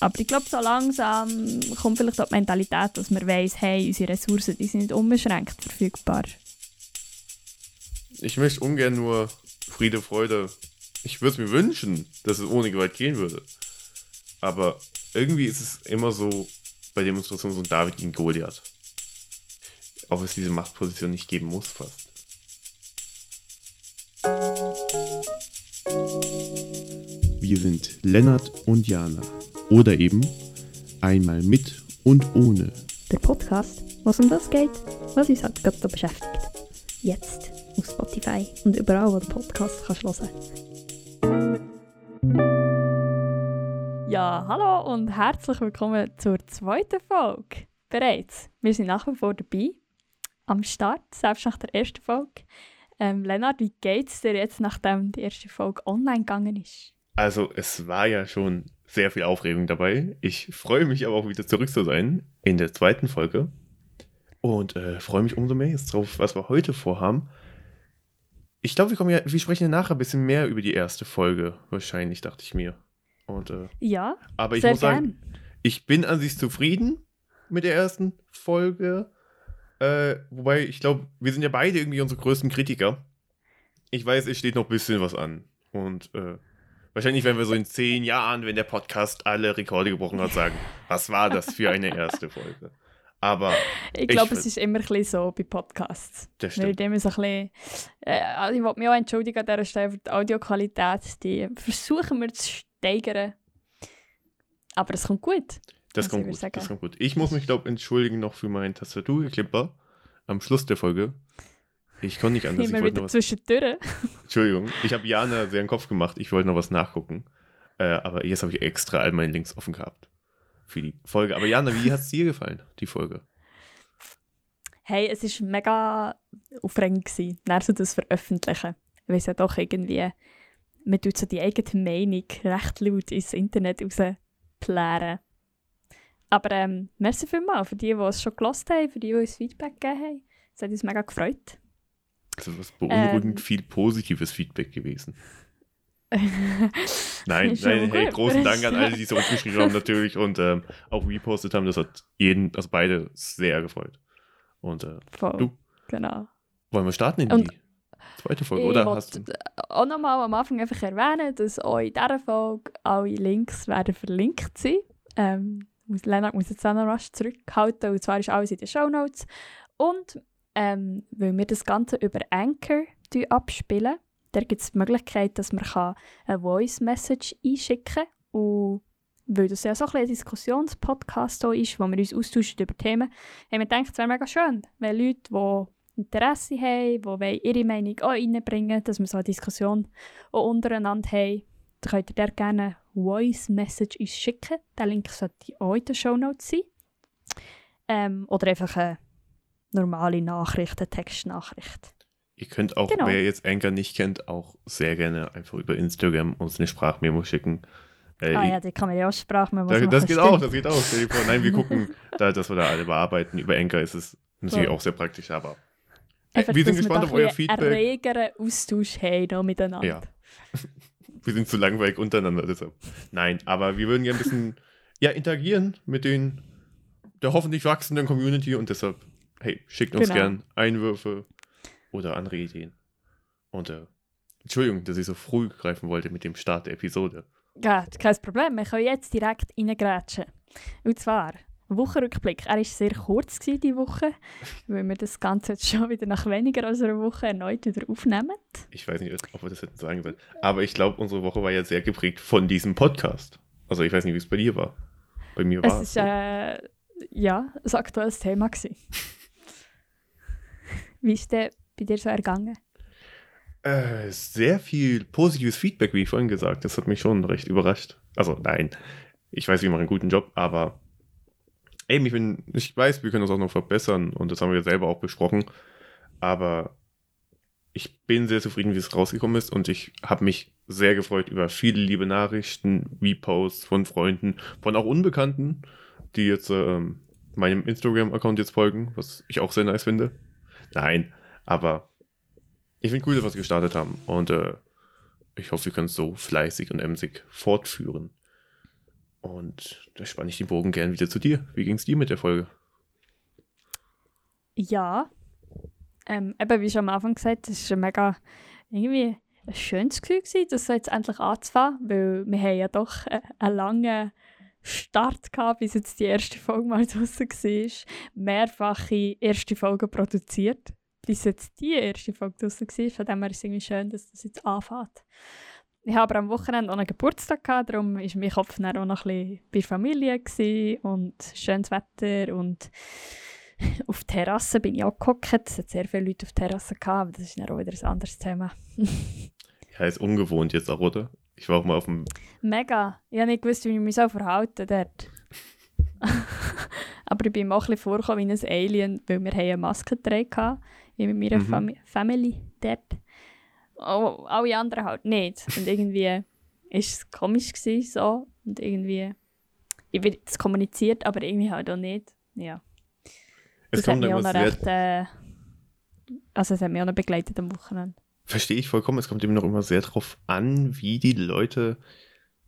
Aber ich glaube, so langsam kommt vielleicht auch die Mentalität, dass man weiss, hey, unsere Ressourcen die sind nicht unbeschränkt verfügbar. Ich möchte ungern nur Friede, Freude. Ich würde es mir wünschen, dass es ohne Gewalt gehen würde. Aber irgendwie ist es immer so bei Demonstrationen so ein David gegen Goliath. Ob es diese Machtposition nicht geben muss, fast. Wir sind Lennart und Jana. Oder eben einmal mit und ohne. Der Podcast, was um das geht, was uns halt gerade beschäftigt. Jetzt auf Spotify und überall, wo du Podcast kannst hören. Ja, hallo und herzlich willkommen zur zweiten Folge. Bereits, wir sind nach wie vor dabei, am Start, selbst nach der ersten Folge. Ähm, Lennart, wie geht's dir jetzt, nachdem die erste Folge online gegangen ist? Also, es war ja schon sehr viel Aufregung dabei. Ich freue mich aber auch wieder zurück zu sein in der zweiten Folge. Und äh, freue mich umso mehr jetzt drauf, was wir heute vorhaben. Ich glaube, wir, kommen ja, wir sprechen ja nachher ein bisschen mehr über die erste Folge, wahrscheinlich, dachte ich mir. Und, äh, ja, aber ich muss sagen, ich bin an sich zufrieden mit der ersten Folge. Äh, wobei, ich glaube, wir sind ja beide irgendwie unsere größten Kritiker. Ich weiß, es steht noch ein bisschen was an. Und äh, wahrscheinlich werden wir so in zehn Jahren, wenn der Podcast alle Rekorde gebrochen hat, sagen, was war das für eine erste Folge? Aber Ich glaube, Ich- es ist immer ein bisschen so bei Podcasts. das Weil stimmt. dem ist ein bisschen, äh, also ich wollte mich auch entschuldigen an dieser Stelle für die Audioqualität. Die versuchen wir zu steigern. Aber es kommt gut. Das was kommt ich gut. Das kommt gut. Ich muss mich, glaube entschuldigen noch für meinen Tastaturklipper am Schluss der Folge. Ich konnte nicht anders. Ich Immer wollte wieder zwischendurch. Entschuldigung, ich habe Jana sehr einen Kopf gemacht. Ich wollte noch was nachgucken. Äh, aber jetzt habe ich extra all meine Links offen gehabt für die Folge. Aber Jana, wie hat es dir gefallen, die Folge? Hey, es war mega aufregend, gewesen, dann so das Veröffentlichen. Weil es ja doch irgendwie, man tut so die eigene Meinung recht laut ins Internet rausplären. Aber ähm, merci vielmals für die, die es schon gelost haben, für die, die uns Feedback gegeben haben. Es hat uns mega gefreut. Also was beunruhigend Ähm. viel positives Feedback gewesen. Nein, nein, hey, großen Dank an alle, die es zurückgeschrieben haben natürlich und ähm, auch repostet haben. Das hat jeden, also beide sehr gefreut. Und äh, Voll, Du? genau. wollen wir starten in Und die zweite Folge, oder? Hast du, auch nochmal am Anfang einfach erwähnen, dass auch in dieser Folge alle Links werden verlinkt sein. Ähm, muss- Lennart muss jetzt auch noch rasch zurückhalten, und zwar ist alles in den Shownotes. Und ähm, weil wir das Ganze über Anchor abspielen, da gibt es die Möglichkeit, dass man eine Voice-Message einschicken kann. Und weil das ja so ein, ein Diskussionspodcast ist, wo wir uns austauschen über Themen, haben wir gedacht, es wäre mega schön, wenn Leute, die Interesse haben, die ihre Meinung auch reinbringen dass wir so eine Diskussion auch untereinander haben, dann könnt ihr der gerne eine Voice-Message uns schicken. Der Link sollte auch in den Shownotes sein. Ähm, oder einfach eine normale Nachricht, eine Textnachricht. ihr könnt auch, Genau. wer jetzt Anchor nicht kennt, auch sehr gerne einfach über Instagram uns eine Sprachmemo schicken. Äh, ah ja, die kann man ja auch Sprachmemos Da, machen. das geht stimmt. auch, das geht auch. Nein, wir gucken, da, dass wir da alle bearbeiten. Über Anchor ist es natürlich Ja. auch sehr praktisch, aber äh, Einfach, wir sind gespannt auf euer Feedback. einen regeren Austausch haben noch miteinander. Ja. Wir sind zu langweilig untereinander, deshalb. Nein, aber wir würden gerne ein bisschen ja, interagieren mit den, der hoffentlich wachsenden Community und deshalb, hey, schickt uns Genau. gern Einwürfe oder andere Ideen. Und äh, Entschuldigung, dass ich so früh greifen wollte mit dem Start der Episode. Ja, kein Problem. Wir können jetzt direkt reingrätschen. Und zwar, Wochenrückblick. Er war sehr kurz diese Woche, weil wir das Ganze jetzt schon wieder nach weniger als einer Woche erneut wieder aufnehmen. Ich weiß nicht, ob wir das hätten sagen sollen. Aber ich glaube, unsere Woche war ja sehr geprägt von diesem Podcast. Also ich weiß nicht, wie es bei dir war. Bei mir war Es es. war äh, ja, ein aktuelles Thema. Wie ist denn bei dir so ergangen? Äh, sehr viel positives Feedback, wie ich vorhin gesagt. Das hat mich schon recht überrascht. Also nein, ich weiß, wir machen einen guten Job, aber eben, ich bin, ich weiß, wir können uns auch noch verbessern und das haben wir selber auch besprochen. Aber ich bin sehr zufrieden, wie es rausgekommen ist und ich habe mich sehr gefreut über viele liebe Nachrichten, Reposts von Freunden, von auch Unbekannten, die jetzt ähm, meinem Instagram-Account jetzt folgen, was ich auch sehr nice finde. Nein, aber ich finde cool, dass wir es gestartet haben und äh, ich hoffe, wir können es so fleißig und emsig fortführen. Und da spanne ich den Bogen gern wieder zu dir. Wie ging es dir mit der Folge? Ja. Ähm, eben, wie schon am Anfang gesagt, es war ein mega irgendwie ein schönes Gefühl, gewesen, das jetzt endlich anzufangen, weil wir haben ja doch äh, einen langen Start gehabt, bis jetzt die erste Folge mal draußen war. Mehrfache erste Folgen produziert, bis jetzt die erste Folge draußen war. Von dem her ist es irgendwie schön, dass das jetzt anfängt. Ich habe am Wochenende auch einen Geburtstag gehabt, darum war mein Kopf dann auch noch ein bisschen bei Familie und schönes Wetter und auf der Terrasse bin ich auch gehockt. Es hat sehr viele Leute auf der Terrasse gehabt, aber das ist dann auch wieder ein anderes Thema. ja, ist ungewohnt jetzt auch, oder? Ich war auch mal auf dem... Mega. Ich habe nicht gewusst, wie ich mich so verhalten dort. aber ich bin mir auch ein bisschen vorgekommen wie ein Alien, weil wir eine Maske getragen mit meiner mhm. Fam Family dort. Oh, alle anderen halt nicht. Und irgendwie war es komisch gewesen, so. Und irgendwie, ich wird es kommuniziert, aber irgendwie halt auch nicht. Ja. Es das kommt hat mich auch noch recht, äh, also es hat mich auch noch begleitet am Wochenende. Verstehe ich vollkommen. Es kommt eben noch immer sehr darauf an, wie die Leute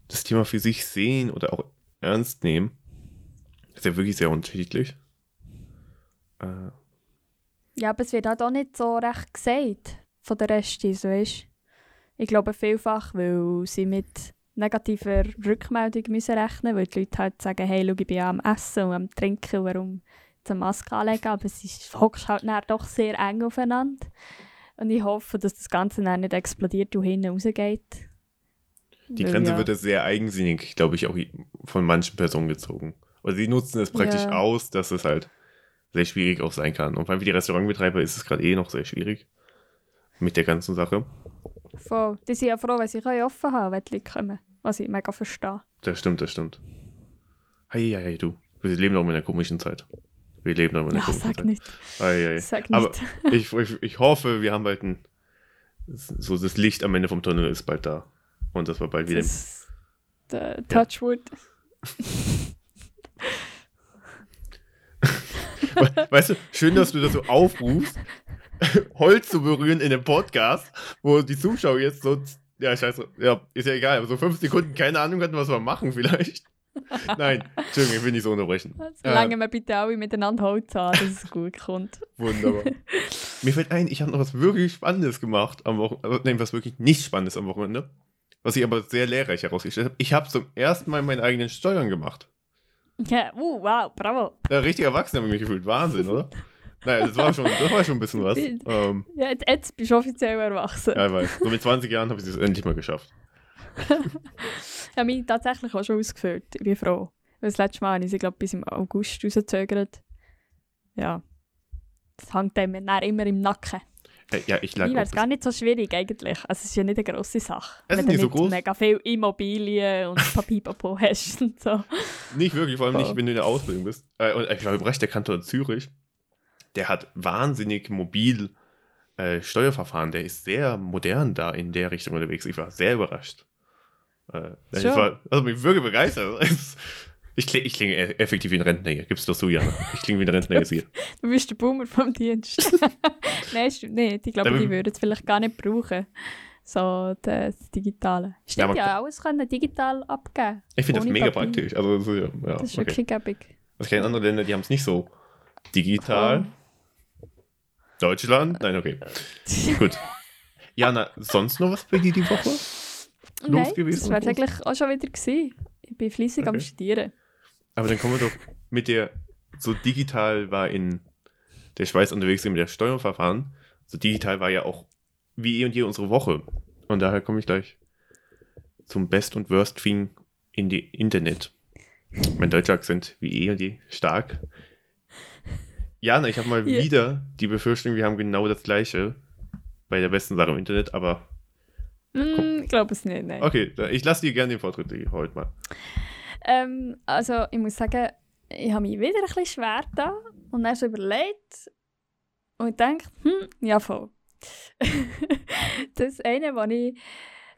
das Thema für sich sehen oder auch ernst nehmen. Das ist ja wirklich sehr unterschiedlich. Äh. Ja, aber es wird halt auch nicht so recht gesagt von der Reste, so weißt Ich glaube vielfach, weil sie mit negativer Rückmeldung müssen rechnen weil die Leute halt sagen, hey, schau, ich bin ja am Essen und am Trinken, warum eine Maske anlegen? Aber es hockst halt doch sehr eng aufeinander. Und ich hoffe, dass das Ganze dann nicht explodiert und hinten rausgeht. Die Grenze ja. wird ja sehr eigensinnig, glaube ich, auch von manchen Personen gezogen. Oder sie nutzen es praktisch ja. aus, dass es halt sehr schwierig auch sein kann. Und vor allem für die Restaurantbetreiber ist es gerade eh noch sehr schwierig mit der ganzen Sache. Voll. Die sind ja froh, wenn sie offen haben, wenn die Leute kommen. Was ich mega verstehe. Das stimmt, das stimmt. Hey, hey, hey, du. Wir leben noch in einer komischen Zeit. Wir leben einer ja, komischen sag. Nicht. Ei, ei. Sag nicht. Aber ich, ich, ich hoffe, wir haben bald ein. So das Licht am Ende vom Tunnel ist bald da. Und das war bald wieder. Das der Touchwood. weißt du, schön, dass du das so aufrufst, Holz zu berühren in einem Podcast, wo die Zuschauer jetzt so, ja, scheiße, ja, ist ja egal, aber so fünf Sekunden keine Ahnung hatten, was wir machen vielleicht. Nein, Entschuldigung, ich will nicht so unterbrechen. Solange äh, wir bitte alle miteinander Holz haben, dass es gut kommt. Wunderbar. Mir fällt ein, ich habe noch was wirklich Spannendes gemacht am Wochenende. Also, nein, was wirklich nicht Spannendes am Wochenende. Was ich aber sehr lehrreich herausgestellt habe. Ich habe zum ersten Mal meine eigenen Steuern gemacht. Ja, uh, wow, bravo. Ja, richtig erwachsen habe ich mich gefühlt. Wahnsinn, oder? Naja, das war schon, das war schon ein bisschen was. Ähm, ja, jetzt, jetzt bist du offiziell erwachsen. Ja, ich weiß. So mit 20 Jahren habe ich es endlich mal geschafft. Ich habe mich tatsächlich auch schon ausgefüllt. Ich bin froh. Weil das letzte Mal habe ich sie, glaube bis im August rausgezögert. Ja. Das hängt einem dann immer im Nacken. Ja, ich lag Das ist gar nicht so schwierig eigentlich. Also es ist ja nicht eine grosse Sache. Es ist nicht so groß. mega viel Immobilien und Papipapo hast und so. Nicht wirklich, vor allem nicht, wenn du in der Ausbildung bist. Äh, und ich war überrascht, der Kanton Zürich der hat wahnsinnig mobil äh, Steuerverfahren. Der ist sehr modern da in der Richtung unterwegs. Ich war sehr überrascht. Äh, ich war also mich wirklich begeistert. Ich klinge, ich klinge effektiv wie ein Rentner hier. Gib's doch so, Jana. Ich klinge wie ein Rentner jetzt hier. du bist der Boomer vom Dienst. Nein, stimmt nicht. Ich glaube, die würden es vielleicht gar nicht brauchen. So das Digitale. Stimmt ja, ja alles können digital abgeben. Ich finde das mega Papier. praktisch. Also, so, ja, das ist okay. wirklich gäbig. Also, kenne andere Länder, die haben es nicht so digital. Oh. Deutschland? Nein, okay. Gut. Jana, sonst noch was bei dir die Woche? Nein, los gewesen? das wäre eigentlich auch schon wieder gewesen. Ich bin fleißig okay. am Studieren. Aber dann kommen wir doch mit der, so digital war in der Schweiz unterwegs mit der Steuerverfahren. So digital war ja auch wie eh und je unsere Woche. Und daher komme ich gleich zum Best und Worst Thing in die Internet. Mein deutscher Akzent wie eh und je stark. Jana, ich habe mal yeah. wieder die Befürchtung, wir haben genau das gleiche bei der besten Sache im Internet, aber. Ich glaube es nicht, nein. Okay, ich lasse dir gerne den Vortritt heute mal. Ähm, also, ich muss sagen, ich habe mich wieder ein bisschen schwer da und dann so überlegt und ich denke, hm, ja voll. das eine, was ich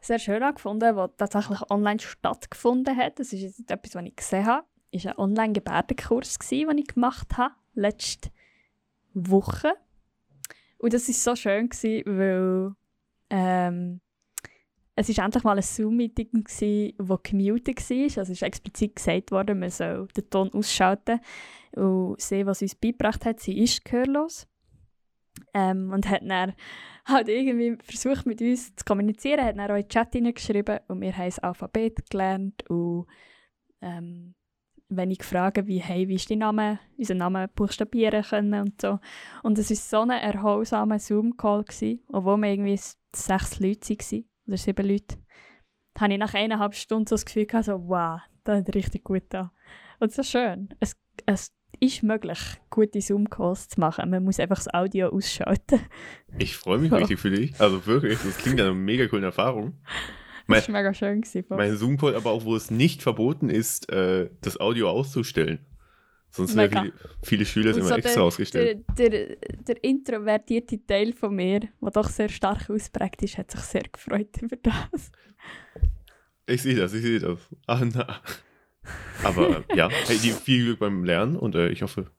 sehr schön gefunden habe, was tatsächlich online stattgefunden hat, das ist jetzt etwas, was ich gesehen habe, ist ein Online-Gebärdenkurs, den ich gemacht habe, letzte Woche. Und das war so schön, gewesen, weil ähm, es war endlich mal ein Zoom-Meeting, das gemutet war. Also es ist explizit gesagt worden, man soll den Ton ausschalten. Und sie, was uns beigebracht hat, sie ist gehörlos. Ähm, und hat dann halt irgendwie versucht, mit uns zu kommunizieren, hat dann auch in den Chat hineingeschrieben und wir haben das Alphabet gelernt und ähm, wenn ich frage, wie, hey, wie ist dein Name, unseren Namen buchstabieren können und so. Und es war so ein erholsamer Zoom-Call, obwohl wir irgendwie sechs Leute waren, oder sieben Leute. Da hatte ich nach eineinhalb Stunden so das Gefühl, gehabt, so, wow, das hat richtig gut an. Und so schön. Es, es ist möglich, gute Zoom-Calls zu machen. Man muss einfach das Audio ausschalten. Ich freue mich so. richtig für dich. Also wirklich, das klingt ja eine mega coole Erfahrung. Mein, das war mega schön. Gewesen, mein Zoom-Call, aber auch wo es nicht verboten ist, äh, das Audio auszustellen. Sonst wären viele, viele Schüler immer so extra der, ausgestellt. Der, der, der, introvertierte Teil von mir, der doch sehr stark ausprägt ist, hat sich sehr gefreut über das. Ich sehe das, ich sehe das. Ach, na. Aber ja, hey, viel Glück beim Lernen und äh, ich hoffe,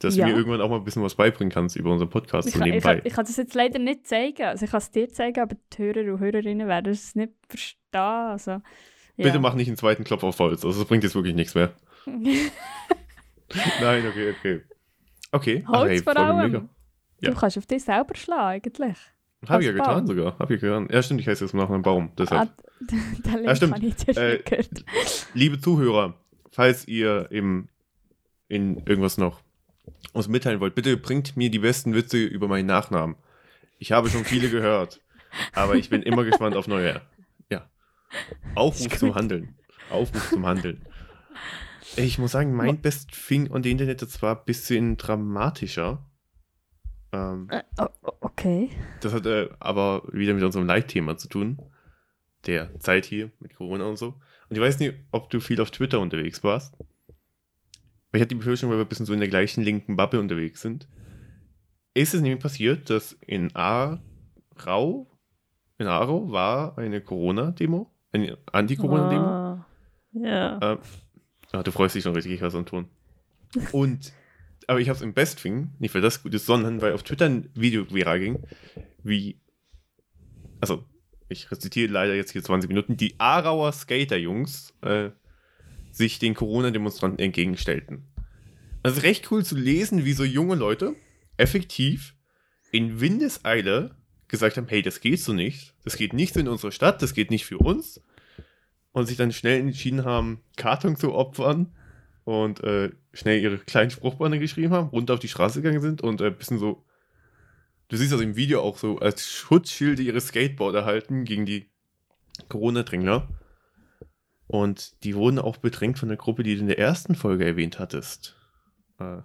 dass ja. du mir irgendwann auch mal ein bisschen was beibringen kannst über unseren Podcast ich, so nebenbei. Ich, ich, kann das jetzt leider nicht zeigen. Also ich kann es dir zeigen, aber die Hörer und Hörerinnen werden es nicht verstehen. Also, ja. Bitte mach nicht einen zweiten Klopf auf Holz. Also das bringt jetzt wirklich nichts mehr. Nein, okay, okay. Okay. Holz hey, vor allem. Ja. Du kannst auf dich selber schlagen eigentlich. Habe ich ja getan Baum. sogar. Habe ich getan. Ja, stimmt, ich heiße jetzt nach einem Baum. Deshalb. Ah, da ja, stimmt. Äh, liebe Zuhörer, falls ihr im, in irgendwas noch uns mitteilen wollt, bitte bringt mir die besten Witze über meinen Nachnamen. Ich habe schon viele gehört, aber ich bin immer gespannt auf neue. Ja. Aufruf zum Handeln. Aufruf zum Handeln. Ich muss sagen, mein Best Thing on the Internet, das war ein bisschen dramatischer. Ähm, äh, okay. Das hat äh, aber wieder mit unserem Leitthema zu tun. Der Zeit hier mit Corona und so. Und ich weiß nicht, ob du viel auf Twitter unterwegs warst. Weil ich hatte die Befürchtung, weil wir ein bisschen so in der gleichen linken Bubble unterwegs sind. Ist es nämlich passiert, dass in Aarau, in Aarau war eine Corona-Demo, eine Anti-Corona-Demo. Ah, ja. Äh, ah, du freust dich schon richtig, ich weiß am Ton. Und aber ich habe es im Bestfing, nicht weil das gut ist, sondern weil auf Twitter ein Video viral ging, wie, also ich rezitiere leider jetzt hier 20 Minuten, die Aarauer Skater-Jungs äh, sich den Corona-Demonstranten entgegenstellten. Also recht cool zu lesen, wie so junge Leute effektiv in Windeseile gesagt haben, hey, das geht so nicht, das geht nicht in unserer Stadt, das geht nicht für uns. Und sich dann schnell entschieden haben, Karton zu opfern und äh, schnell ihre kleinen Spruchbande geschrieben haben, runter auf die Straße gegangen sind und ein äh, bisschen so, du siehst das im Video auch so, als Schutzschilde ihre Skateboarder halten gegen die Corona-Drängler. Und die wurden auch bedrängt von der Gruppe, die du in der ersten Folge erwähnt hattest. Äh,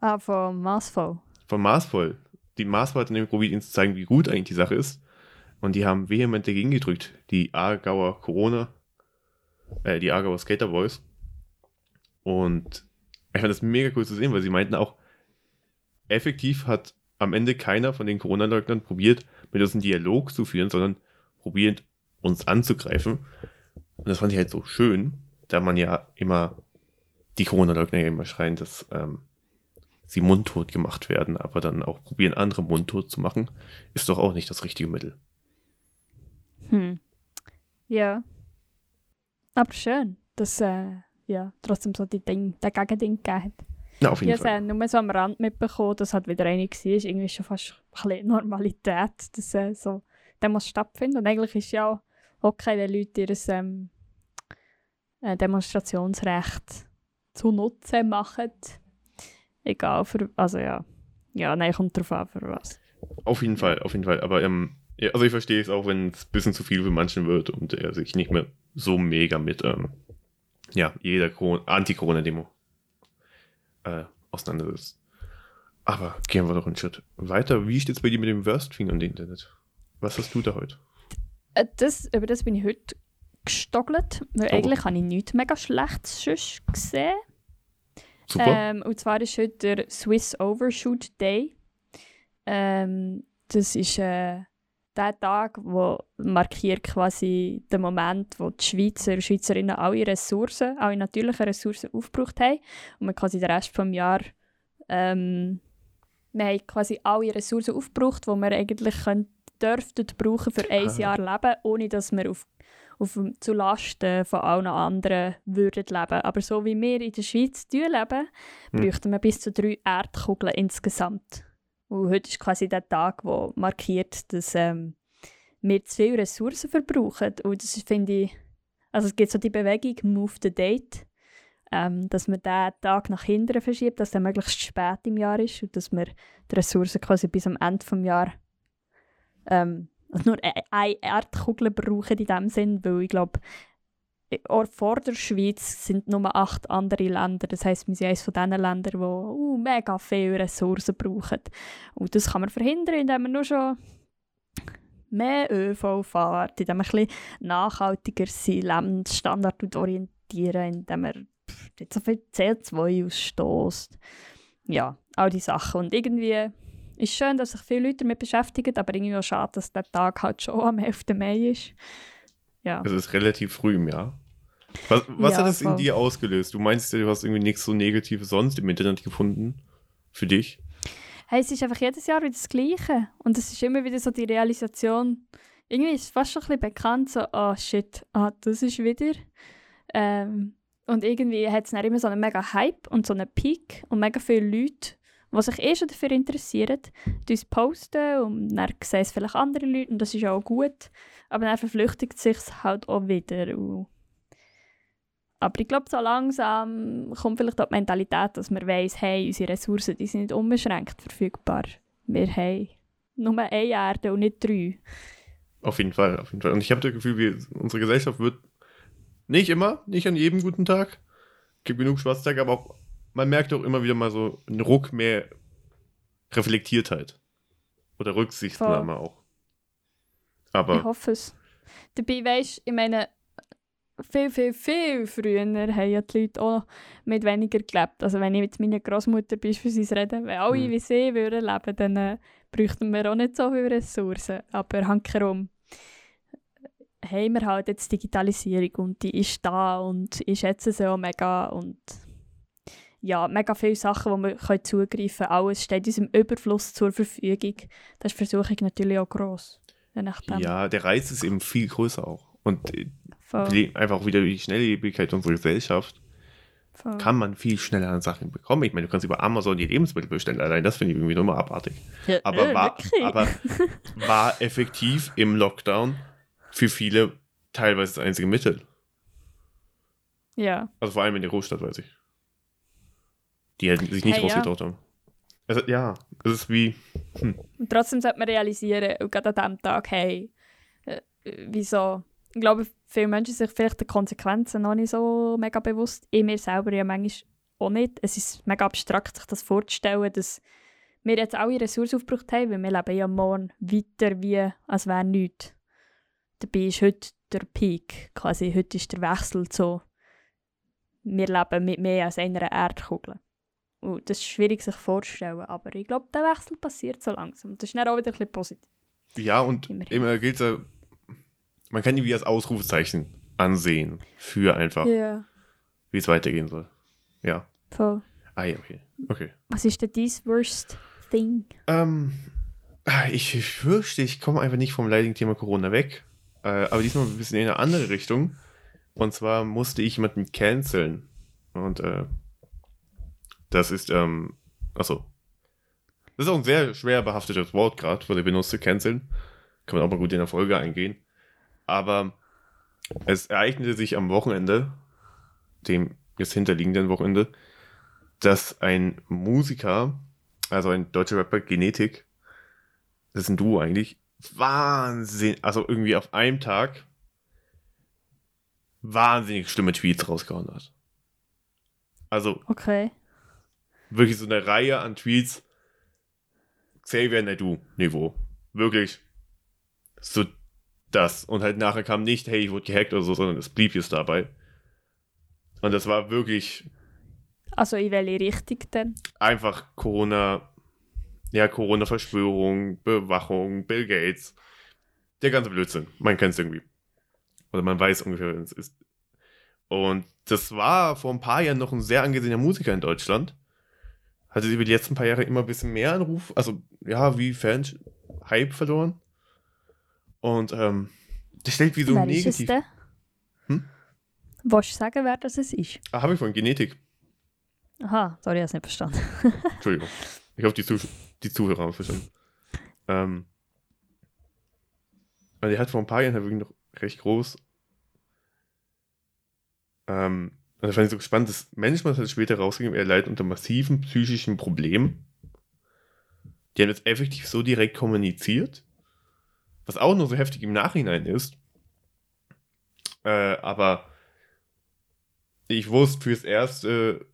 ah, vom Marsfall. Vom Marsfall. Die Marsfall hat nämlich probiert, ihnen zu zeigen, wie gut eigentlich die Sache ist. Und die haben vehement dagegen gedrückt. Die Aargauer Corona, äh, die Aargauer Skater Boys. Und ich fand das mega cool zu sehen, weil sie meinten auch, effektiv hat am Ende keiner von den Corona-Leugnern probiert, mit uns einen Dialog zu führen, sondern probiert, uns anzugreifen. Und das fand ich halt so schön, da man ja immer die Corona-Leugner ja immer schreien, dass ähm, sie mundtot gemacht werden, aber dann auch probieren, andere mundtot zu machen, ist doch auch nicht das richtige Mittel. Hm. Ja. Aber schön, dass äh, ja, trotzdem so die Ding, der Gegending gegeben hat. Ja, auf jeden ich Fall. Ich habe nur so am Rand mitbekommen, dass halt wieder eine war. Irgendwie schon fast ein bisschen Normalität, dass äh, so Demos stattfinden. Und eigentlich ist ja auch okay, wenn Leute ihr ähm, äh, Demonstrationsrecht zu Nutzen machen. Egal, für, also ja. Ja, nein, kommt drauf an, für was. Auf jeden Fall, auf jeden Fall. Aber ähm, ja, also ich verstehe es auch, wenn es ein bisschen zu viel für manchen wird und er sich nicht mehr so mega mit ähm, ja, jeder Anti-Corona-Demo äh, auseinandersetzt. Aber gehen wir doch einen Schritt weiter. Wie steht es bei dir mit dem Worst Thing an dem Internet? Was hast du da heute? Äh, das, über das bin ich heute gestockelt, weil oh. eigentlich habe ich nichts mega Schlechtes gesehen. Super. Ähm, und zwar ist heute der Swiss Overshoot Day. Ähm, das ist äh, der Tag, wo markiert quasi den Moment, wo die Schweizer und Schweizerinnen alle Ressourcen, alle natürlichen Ressourcen aufgebraucht haben und man quasi den Rest des Jahres ähm, wir haben quasi alle Ressourcen aufgebraucht, die wir eigentlich dürften brauchen für ein Ah. Jahr leben, ohne dass wir auf, auf, zu Lasten von allen anderen würden leben. Aber so wie wir in der Schweiz leben, Hm. bräuchten wir bis zu drei Erdkugeln insgesamt. Und heute ist quasi der Tag, der markiert, dass ähm, wir zu viele Ressourcen verbrauchen. Und das finde ich, also es gibt so die Bewegung Move the Date, ähm, dass man diesen Tag nach hinten verschiebt, dass der möglichst spät im Jahr ist und dass wir die Ressourcen quasi bis am Ende des Jahres ähm, also nur e- eine Erdkugel brauchen in dem Sinn, weil ich glaube, vor der Schweiz sind nur acht andere Länder. Das heisst, wir sind eines von diesen Ländern, die uh, mega viele Ressourcen brauchen. Und das kann man verhindern, indem man nur schon mehr ÖV fährt, indem man ein nachhaltiger seinen Lebensstandard orientieren, indem man nicht so viel CO2 ausstößt. Ja, all diese Sachen. Und irgendwie ist schön, dass sich viele Leute damit beschäftigen, aber irgendwie auch schade, dass der Tag halt schon am 11. Mai ist. Ja. Es ist relativ früh im Jahr. Was, was Ja, hat das in dir ausgelöst? Du meinst ja, du hast irgendwie nichts so Negatives sonst im Internet gefunden. Für dich? Hey, es ist einfach jedes Jahr wieder das Gleiche. Und es ist immer wieder so die Realisation, irgendwie ist es fast schon ein bisschen bekannt, so, oh shit, ah, das ist wieder. Ähm, und irgendwie hat es dann immer so einen mega Hype und so einen Peak und mega viele Leute, die sich eh schon dafür interessieren, die uns posten und dann sehen es vielleicht andere Leute und das ist auch gut. Aber dann verflüchtigt es sich halt auch wieder. Und aber ich glaube, so langsam kommt vielleicht auch die Mentalität, dass man weiss, hey, unsere Ressourcen die sind nicht unbeschränkt verfügbar. Wir haben nur eine Erde und nicht drei. Auf jeden Fall, auf jeden Fall. Und ich habe das Gefühl, wir, unsere Gesellschaft wird nicht immer, nicht an jedem guten Tag. Gibt genug Schwarztage, aber auch, man merkt auch immer wieder mal so einen Ruck mehr Reflektiertheit. Oder Rücksichtnahme auch. Ich Aber hoffe es. Dabei weisst ich meine, viel, viel, viel früher haben ja die Leute auch mit weniger gelebt. Also wenn ich mit meiner Großmutter beispielsweise rede, wenn alle Mhm. wie sie würden leben, dann äh, bräuchten wir auch nicht so viele Ressourcen. Aber hankerum haben wir halt jetzt Digitalisierung und die ist da und ich schätze sie auch mega und ja, mega viele Sachen, wo wir können zugreifen können. Alles steht uns im Überfluss zur Verfügung. Das ist die Versuchung natürlich auch gross. Ja, der Reiz ist eben viel größer auch. Und äh, Voll, einfach wieder die Schnelllebigkeit unserer Gesellschaft voll. kann man viel schneller an Sachen bekommen. Ich meine, du kannst über Amazon die Lebensmittel bestellen. Allein das finde ich irgendwie nur mal abartig. Ja, Aber, äh, war, aber war effektiv im Lockdown für viele teilweise das einzige Mittel. Ja, Also vor allem in der Großstadt, weiß ich. Die halt sich nicht Hey, ja. rausgetraut haben. Also, ja, es ist wie. und trotzdem sollte man realisieren, und gerade an diesem Tag, hey, äh, wieso, ich glaube, viele Menschen sind sich vielleicht den Konsequenzen noch nicht so mega bewusst. Ich mir selber ja manchmal auch nicht. Es ist mega abstrakt, sich das vorzustellen, dass wir jetzt alle Ressourcen aufgebraucht haben, weil wir leben ja morgen weiter, wie als wäre nichts. Dabei ist heute der Peak, quasi heute ist der Wechsel so, wir leben mit mehr als einer Erdkugel. Und das ist schwierig sich vorzustellen, aber ich glaube, der Wechsel passiert so langsam. Das ist dann auch wieder ein bisschen positiv. Ja, und Immerhin. immer gilt ja, man kann die wie als Ausrufezeichen ansehen für einfach, Ja, wie es weitergehen soll. Ja. voll. Ah, ja, okay. Okay. Was ist denn dein worst thing? Ähm, ich, fürchte, ich komme einfach nicht vom leidigen Thema Corona weg. Äh, aber diesmal ein bisschen in eine andere Richtung. Und zwar musste ich jemanden canceln. Und äh, das ist, ähm, achso. Das ist auch ein sehr schwer behaftetes Wort gerade, was ich benutze, canceln. Kann man auch mal gut in der Folge eingehen. Aber es ereignete sich am Wochenende, dem jetzt hinterliegenden Wochenende, dass ein Musiker, also ein deutscher Rapper, Genetik, das ist ein Duo eigentlich, Wahnsinn, also irgendwie auf einem Tag wahnsinnig schlimme Tweets rausgehauen hat. Also Okay. wirklich so eine Reihe an Tweets, Xavier Nadu-Niveau. Wirklich so das. Und halt nachher kam nicht, hey, ich wurde gehackt oder so, sondern es blieb jetzt dabei. Und das war wirklich Also in welche Richtung denn? einfach Corona, ja, Corona-Verschwörung, Bewachung, Bill Gates, der ganze Blödsinn. Man kennt es irgendwie. Oder man weiß ungefähr, wer es ist. Und das war vor ein paar Jahren noch ein sehr angesehener Musiker in Deutschland. Hatte über die letzten paar Jahre immer ein bisschen mehr Anruf, also ja, wie Fans Hype verloren. Und ähm, das stellt wie so ist es negativ. denn? Hm? Willst du sagen, wer das ist? Ah, habe ich von Genetik. Aha, sorry, ich habe es nicht verstanden. Entschuldigung. Ich hoffe, die, Zuh die Zuhörer haben es verstanden. Ähm, weil die hat vor ein paar Jahren halt wirklich noch recht groß. Ähm, also fand ich so gespannt, dass Management hat später rausgegeben, er leidet unter massiven psychischen Problemen. Die haben jetzt effektiv so direkt kommuniziert. Was auch nur so heftig im Nachhinein ist. Äh, aber ich wusste fürs Erste,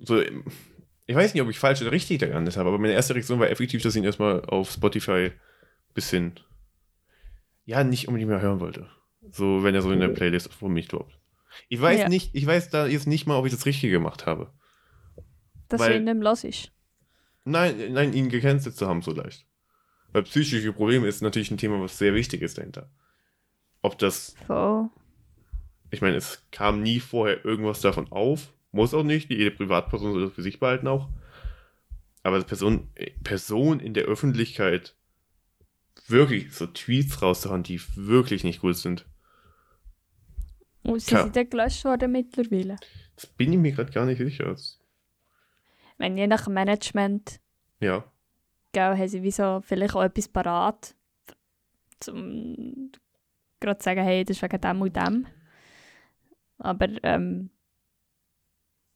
so, ich weiß nicht, ob ich falsch oder richtig gehandelt habe, aber meine erste Reaktion war effektiv, dass ich ihn erstmal auf Spotify bisschen, ja, nicht unbedingt mehr hören wollte. So, wenn er so in der Playlist von mich droppt. Ich weiß Ja. nicht, ich weiß da jetzt nicht mal, ob ich das Richtige gemacht habe. Dass Weil- du ihn nicht mehr los ist. Nein, nein, ihn gecancelt zu haben so leicht. Weil psychische Probleme ist natürlich ein Thema, was sehr wichtig ist dahinter. Ob das, Voll. ich meine, es kam nie vorher irgendwas davon auf. Muss auch nicht, jede Privatperson soll das für sich behalten auch. Aber Person, Person in der Öffentlichkeit wirklich so Tweets rauszuhauen, die wirklich nicht gut sind. Und sie Klar. sind dann gelöscht worden mittlerweile. Das bin ich mir gerade gar nicht sicher. Das- Wenn je nach Management Ja. Gell, haben sie wie vielleicht auch etwas parat, um gerade zu sagen, hey, das ist wegen dem und dem. Aber ähm,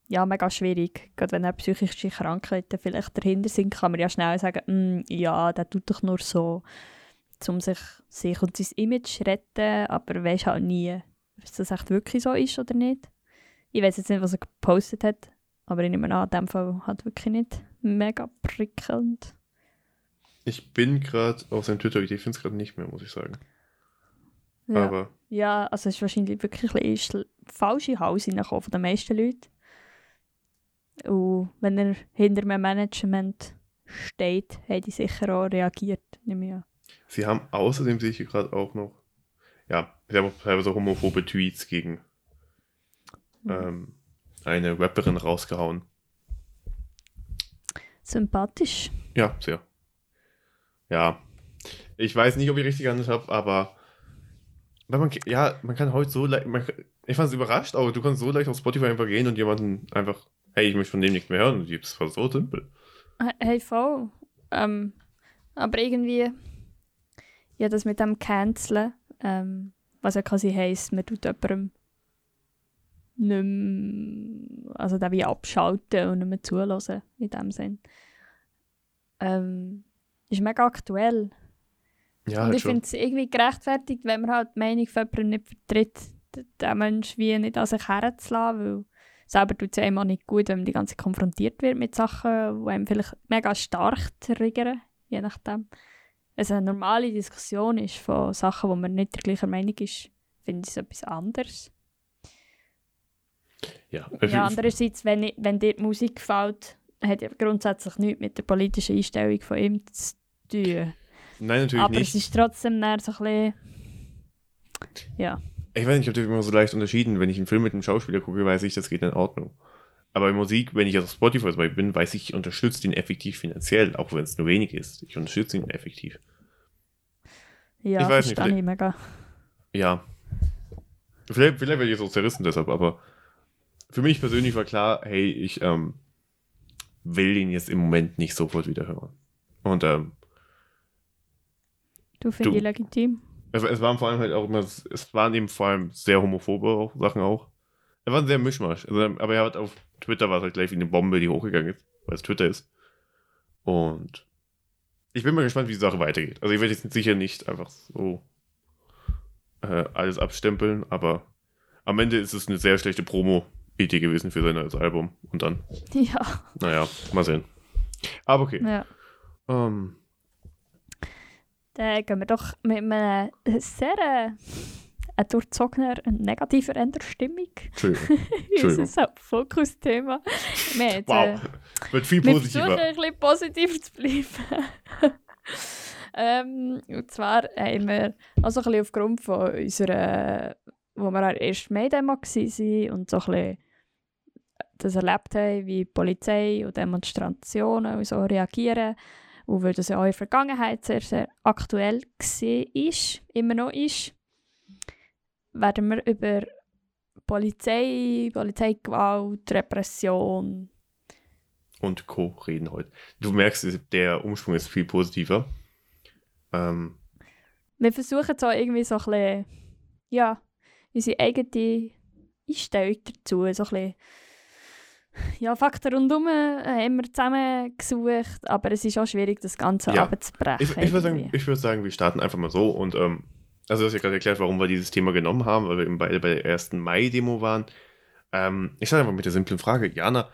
ja, mega schwierig. Gerade wenn er psychische Krankheiten vielleicht dahinter sind, kann man ja schnell sagen, «Mm, ja, der tut doch nur so, um sich, sich und sein Image zu retten, aber weisst halt nie, ob das echt wirklich so ist oder nicht. Ich weiß jetzt nicht, was er gepostet hat, aber ich nehme an, in dem Fall hat wirklich nicht mega prickelnd. Ich bin gerade auf seinem Twitter, ich finde es gerade nicht mehr, muss ich sagen. Ja. Aber Ja, also es ist wahrscheinlich wirklich ein bisschen falsche Hals reingekommen von den meisten Leuten. Und wenn er hinter einem Management steht, haben die sicher auch reagiert, nehme ich an. sie haben außerdem sehe ich hier gerade auch noch, ja, sie haben auch teilweise homophobe Tweets gegen ähm, eine Rapperin rausgehauen. Sympathisch. Ja, sehr. Ja. Ich weiß nicht, ob ich richtig gehandelt habe, aber weil man, ja, man kann heute so leicht, ich fand es überrascht, aber du kannst so leicht auf Spotify einfach gehen und jemanden einfach, hey, ich möchte von dem nichts mehr hören. Und das war so simpel. Hey, voll. Ähm, aber irgendwie, ja, das mit dem Canceln, ähm, was ja quasi heisst, man tut jemandem nicht mehr, also den wie abschalten und nicht mehr zulassen, in dem Sinn. Ähm, ist mega aktuell. Ja, und halt ich finde es irgendwie gerechtfertigt, wenn man halt die Meinung von jemandem nicht vertritt, den Menschen wie nicht an sich herzulassen, weil selber tut es einem auch nicht gut, wenn man die ganze Zeit konfrontiert wird mit Sachen, die einem vielleicht mega stark triggern, je nachdem. Es eine normale Diskussion ist von Sachen, wo man nicht der gleichen Meinung ist, finde ich es etwas anderes. Ja, Ja, andererseits, wenn, ich, wenn dir die Musik gefällt, hat ja grundsätzlich nichts mit der politischen Einstellung von ihm zu tun. Nein, natürlich Aber nicht. es ist trotzdem dann so ein bisschen... Ja. Ich weiß nicht, ich habe das immer so leicht unterschieden. Wenn ich einen Film mit einem Schauspieler gucke, weiß ich, das geht in Ordnung. Aber in Musik, wenn ich auf Spotify Beispiel bin, weiß ich, ich unterstütze ihn effektiv finanziell, auch wenn es nur wenig ist. Ich unterstütze ihn effektiv. Ja, Ich weiß nicht, ich mega. Ja. Vielleicht, vielleicht werde ich jetzt auch zerrissen deshalb, aber für mich persönlich war klar, hey, ich ähm, will ihn jetzt im Moment nicht sofort wieder hören. Und ähm, Du findest Du. ich legitim. es, es waren vor allem halt auch immer, es waren eben vor allem sehr homophobe auch, Sachen auch. Er war ein sehr Mischmasch. Also, aber er hat auf Twitter war es halt gleich wie eine Bombe, die hochgegangen ist, weil es Twitter ist. Und ich bin mal gespannt, wie die Sache weitergeht. Also ich werde jetzt sicher nicht einfach so äh, alles abstempeln, aber am Ende ist es eine sehr schlechte Promo-Idee gewesen für sein neues Album. Und dann, Ja, naja, mal sehen. Aber okay. ja. Ähm, Dann gehen wir doch mit einem sehr äh, ein durchzogener, negativer Enderstimmung Entschuldigung. Entschuldigung. unser Fokusthema. Wow. Wird viel äh, wir positiver. ein bisschen positiver zu bleiben. ähm, und zwar haben wir also ein bisschen aufgrund von unserer, wo wir an der 1. Mai-Demo waren und so ein bisschen das erlebt haben, wie Polizei und Demonstrationen und so reagieren, Und weil das ja auch in der Vergangenheit sehr, sehr aktuell war, immer noch ist, werden wir über Polizei, Polizeigewalt, Repression und Co. reden heute. Du merkst, der Umschwung ist viel positiver. Ähm, wir versuchen so irgendwie so ein bisschen, ja, unsere eigene Einstellung dazu, so ein bisschen, ja, Fakten rundherum äh, haben wir zusammen gesucht, aber es ist auch schwierig, das Ganze ja. abzubrechen. Ich, ich würde sagen, würd sagen, wir starten einfach mal so und, ähm, also du hast ja gerade erklärt, warum wir dieses Thema genommen haben, weil wir eben beide bei der ersten Mai-Demo waren. Ähm, ich sage einfach mit der simplen Frage, Jana,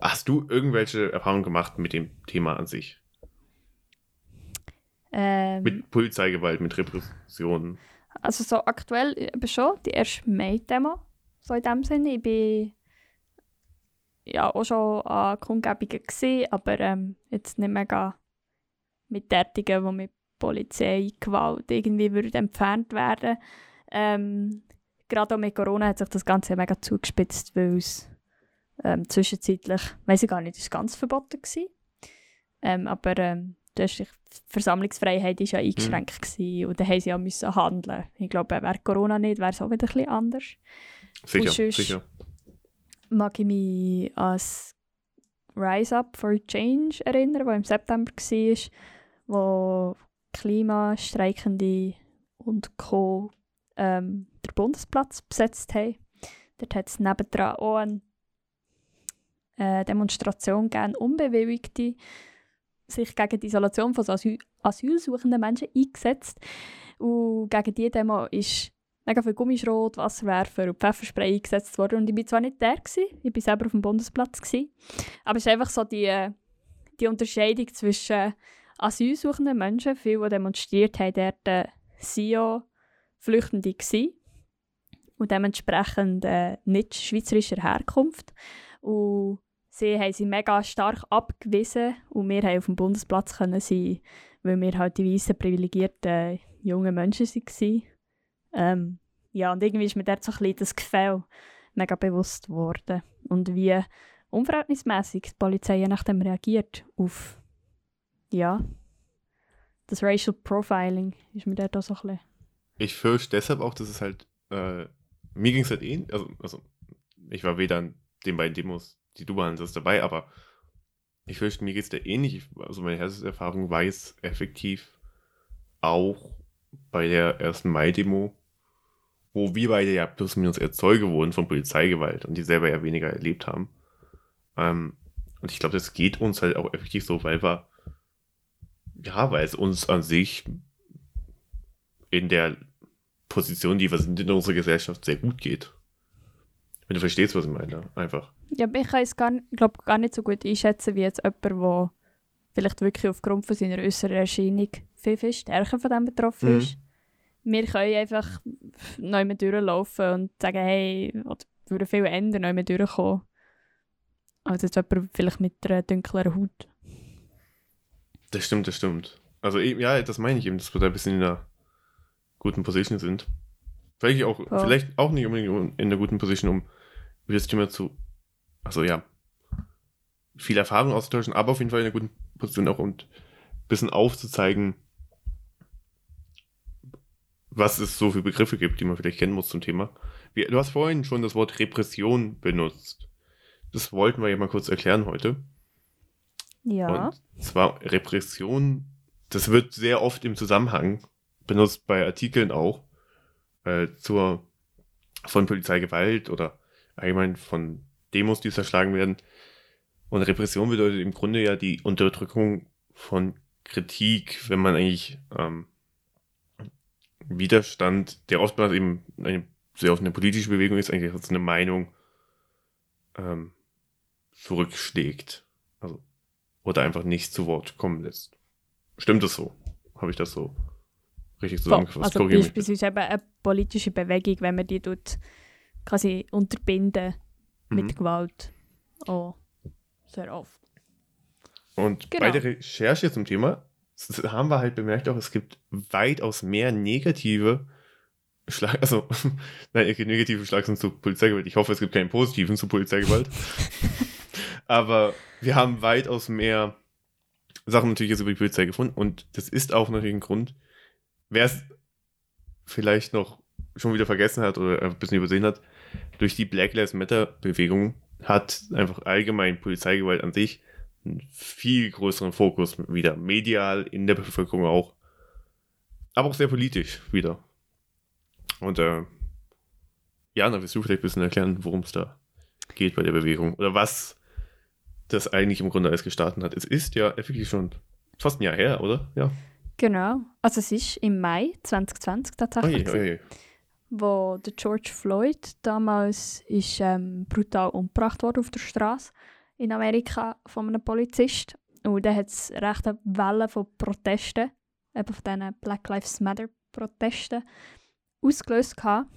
hast du irgendwelche Erfahrungen gemacht mit dem Thema an sich? Ähm, mit Polizeigewalt, mit Repressionen. Also so aktuell eben schon, die erste Mai-Demo, so in dem Sinne. Ich bin ja auch schon an Kundgebungen gesehen, aber ähm, jetzt nicht mega mit Tätigen, die mit Polizeigewalt irgendwie würden entfernt werden ähm, Gerade auch mit Corona hat sich das Ganze mega zugespitzt, weil es ähm, zwischenzeitlich, weiß ich gar nicht, ist ganz verboten gewesen. Ähm, aber ähm, die Versammlungsfreiheit war ja eingeschränkt mhm. und da haben sie ja müssen handeln. Ich glaube, wäre Corona nicht, wäre es auch wieder ein bisschen anders. Sicher, sicher. Mag ich mich an Rise Up for Change erinnern, das im September war, wo Klimastreikende und Co. Ähm, den Bundesplatz besetzt haben. Dort hat es nebendran auch eine äh, Demonstration gegeben, Unbewilligte, sich gegen die Isolation von Asyl asylsuchenden Menschen eingesetzt. Und gegen diese Demo ist mega viel Gummischrot, Wasserwerfer und Pfefferspray eingesetzt worden. Und ich war zwar nicht der, gewesen, ich war selber auf dem Bundesplatz, gewesen, aber es ist einfach so die, die Unterscheidung zwischen asylsuchenden Menschen, viele, die demonstriert haben, dort äh, waren ja Flüchtende gewesen und dementsprechend äh, nicht schweizerischer Herkunft. Und sie haben sie mega stark abgewiesen und wir haben auf dem Bundesplatz können sein, weil wir halt die weißen privilegierten jungen Menschen waren. Ähm, ja, und irgendwie ist mir dort so ein bisschen das Gefühl mega bewusst worden und wie unverhältnismäßig die Polizei nachdem reagiert auf ja das Racial Profiling ist mir dort auch so ein bisschen. Ich fürchte deshalb auch, dass es halt äh, mir ging es halt eh, also, also ich war weder an den beiden Demos die du behandelst dabei, aber ich fürchte, mir geht es da ähnlich. Also meine erste Erfahrung war jetzt effektiv auch bei der ersten Mai-Demo, wo wir beide ja plus minus Erzeuge wurden von Polizeigewalt und die selber ja weniger erlebt haben. Ähm, und ich glaube, das geht uns halt auch effektiv so, weil wir, ja, weil es uns an sich in der Position, die wir sind in unserer Gesellschaft, sehr gut geht. Wenn du verstehst, was ich meine, einfach. Ja, ich kann es gar, glaub, gar nicht so gut einschätzen wie jetzt jemand, der vielleicht wirklich aufgrund von seiner äußeren Erscheinung viel, viel stärker von dem betroffen mhm. Wir können einfach neu mehr durchlaufen und sagen, hey, oder würden viel ändern, neu mehr durchkommen. Als jetzt jemand vielleicht mit einer dunkleren Haut. Das stimmt, das stimmt. Also ja, das meine ich eben, dass wir da ein bisschen in einer guten Position sind. Vielleicht auch, oh. vielleicht auch nicht unbedingt in einer guten Position, um das Thema zu also ja, viel Erfahrung auszutauschen, aber auf jeden Fall in einer guten Position auch und ein bisschen aufzuzeigen, was es so für Begriffe gibt, die man vielleicht kennen muss zum Thema. Wie, du hast vorhin schon das Wort Repression benutzt. Das wollten wir ja mal kurz erklären heute. Ja. Und zwar Repression, das wird sehr oft im Zusammenhang benutzt bei Artikeln auch äh, zur von Polizeigewalt oder allgemein von Demos, die zerschlagen werden. Und Repression bedeutet im Grunde ja die Unterdrückung von Kritik, wenn man eigentlich ähm, Widerstand, der oftmals eben eine, sehr oft eine politische Bewegung ist, eigentlich als eine Meinung ähm, zurückschlägt. Also, oder einfach nicht zu Wort kommen lässt. Stimmt das so? Habe ich das so richtig zusammengefasst? Also beispielsweise eben eine politische Bewegung, wenn man die tut, quasi unterbinden mit mhm. Gewalt auch sehr oft. Und genau. bei der Recherche zum Thema haben wir halt bemerkt auch, es gibt weitaus mehr negative Schlag, also, nein, negative Schlagzeilen zu Polizeigewalt. Ich hoffe, es gibt keinen positiven zu Polizeigewalt. Aber wir haben weitaus mehr Sachen natürlich jetzt über die Polizei gefunden und das ist auch natürlich ein Grund. Wer es vielleicht noch schon wieder vergessen hat oder ein bisschen übersehen hat, durch die Black Lives Matter Bewegung hat einfach allgemein Polizeigewalt an sich einen viel größeren Fokus wieder. Medial, in der Bevölkerung auch. Aber auch sehr politisch wieder. Und äh, ja, dann wirst du vielleicht ein bisschen erklären, worum es da geht bei der Bewegung. Oder was das eigentlich im Grunde alles gestartet hat. Es ist ja effektiv schon fast ein Jahr her, oder? Ja. Genau. Also es ist im Mai 2020 tatsächlich. Oje, oje wo der George Floyd damals ist, ähm, brutal umgebracht wurde auf der Straße in Amerika von einem Polizist. Und dann hat es recht eine Welle von Protesten, eben von diesen Black Lives Matter Protesten, ausgelöst gehabt,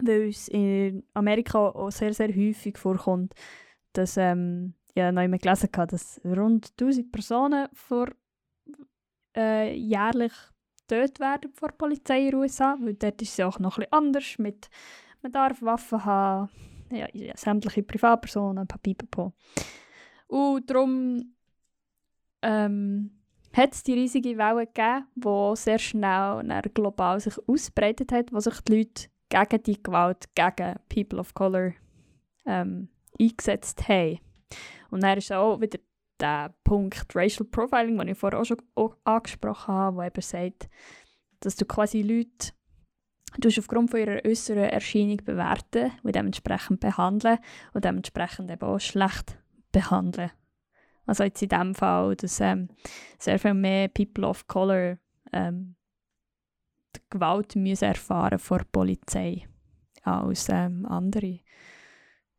weil es in Amerika auch sehr, sehr häufig vorkommt, dass, ähm, ja, noch immer gelesen habe, dass rund 1000 Personen vor äh, jährlich getötet werden vor der Polizei in den USA, weil dort ist es auch noch etwas anders mit man darf Waffen haben, ja, sämtliche Privatpersonen, papipapo. Und darum ähm, hat es die riesige Welle gegeben, die sehr schnell global sich ausbreitet hat, wo sich die Leute gegen die Gewalt, gegen People of Color ähm, eingesetzt haben. Und dann ist auch wieder der Punkt Racial Profiling, den ich vorher auch schon angesprochen habe, wo eben sagt, dass du quasi Leute du aufgrund von ihrer äußeren Erscheinung bewerten und dementsprechend behandeln und dementsprechend eben auch schlecht behandeln. Also jetzt in dem Fall, dass ähm, sehr viel mehr People of Color ähm, die Gewalt müssen erfahren vor der Polizei als ähm, andere.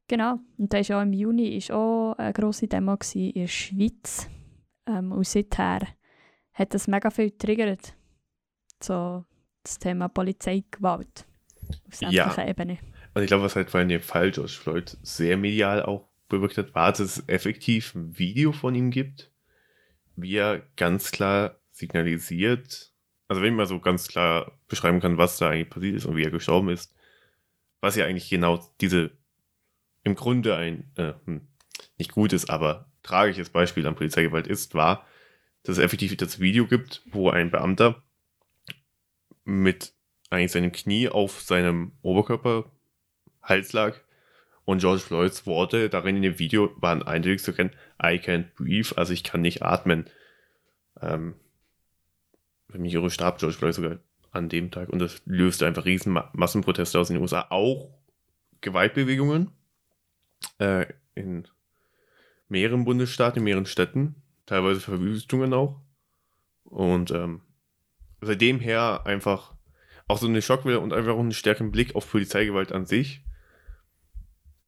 Genau. Und dann ist auch im Juni ist auch eine grosse Demo in der Schweiz. Ähm, und seither hat das mega viel getriggert. So das Thema Polizeigewalt. Auf sämtlicher ja. Ebene. Und ich glaube, was halt vor allem der Fall George Floyd sehr medial auch bewirkt hat, war, dass es effektiv ein Video von ihm gibt, wie er ganz klar signalisiert, also wenn man so ganz klar beschreiben kann, was da eigentlich passiert ist und wie er gestorben ist, was ja eigentlich genau diese im Grunde ein äh, hm, nicht gutes, aber tragisches Beispiel an Polizeigewalt ist, war, dass es effektiv das Video gibt, wo ein Beamter mit eigentlich seinem Knie auf seinem Oberkörper Hals lag und George Floyds Worte darin in dem Video waren eindeutig zu kennen, I can't breathe, also ich kann nicht atmen. Ähm, für mich irre starb George Floyd sogar an dem Tag und das löste einfach riesen Massenproteste aus den USA, auch Gewaltbewegungen äh, in mehreren Bundesstaaten, in mehreren Städten, teilweise Verwüstungen auch. Und ähm, seitdem her einfach auch so eine Schockwelle und einfach auch einen stärkeren Blick auf Polizeigewalt an sich.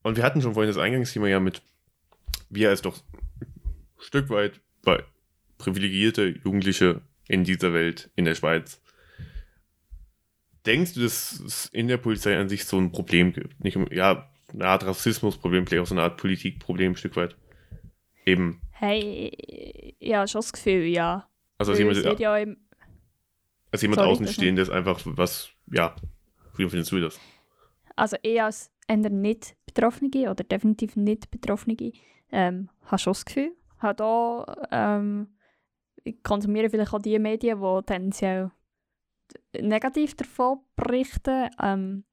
Und wir hatten schon vorhin das Eingangsthema ja mit, wir als doch ein Stück weit bei privilegierte Jugendliche in dieser Welt, in der Schweiz. Denkst du, dass es in der Polizei an sich so ein Problem gibt? Nicht, ja, eine Art Rassismusproblem, vielleicht auch so eine Art Politikproblem ein Stück weit. Eben. Hey, ja, schon das Gefühl, ja. Also, als jemand, ja im, als jemand Außenstehendes einfach was, ja, wie findest du das? Also, eher als eher nicht Betroffene oder definitiv nicht Betroffene, ähm, habe schon das Gefühl. Habe auch, ähm, ich konsumiere vielleicht auch die Medien, die tendenziell negativ davon berichten. Ähm,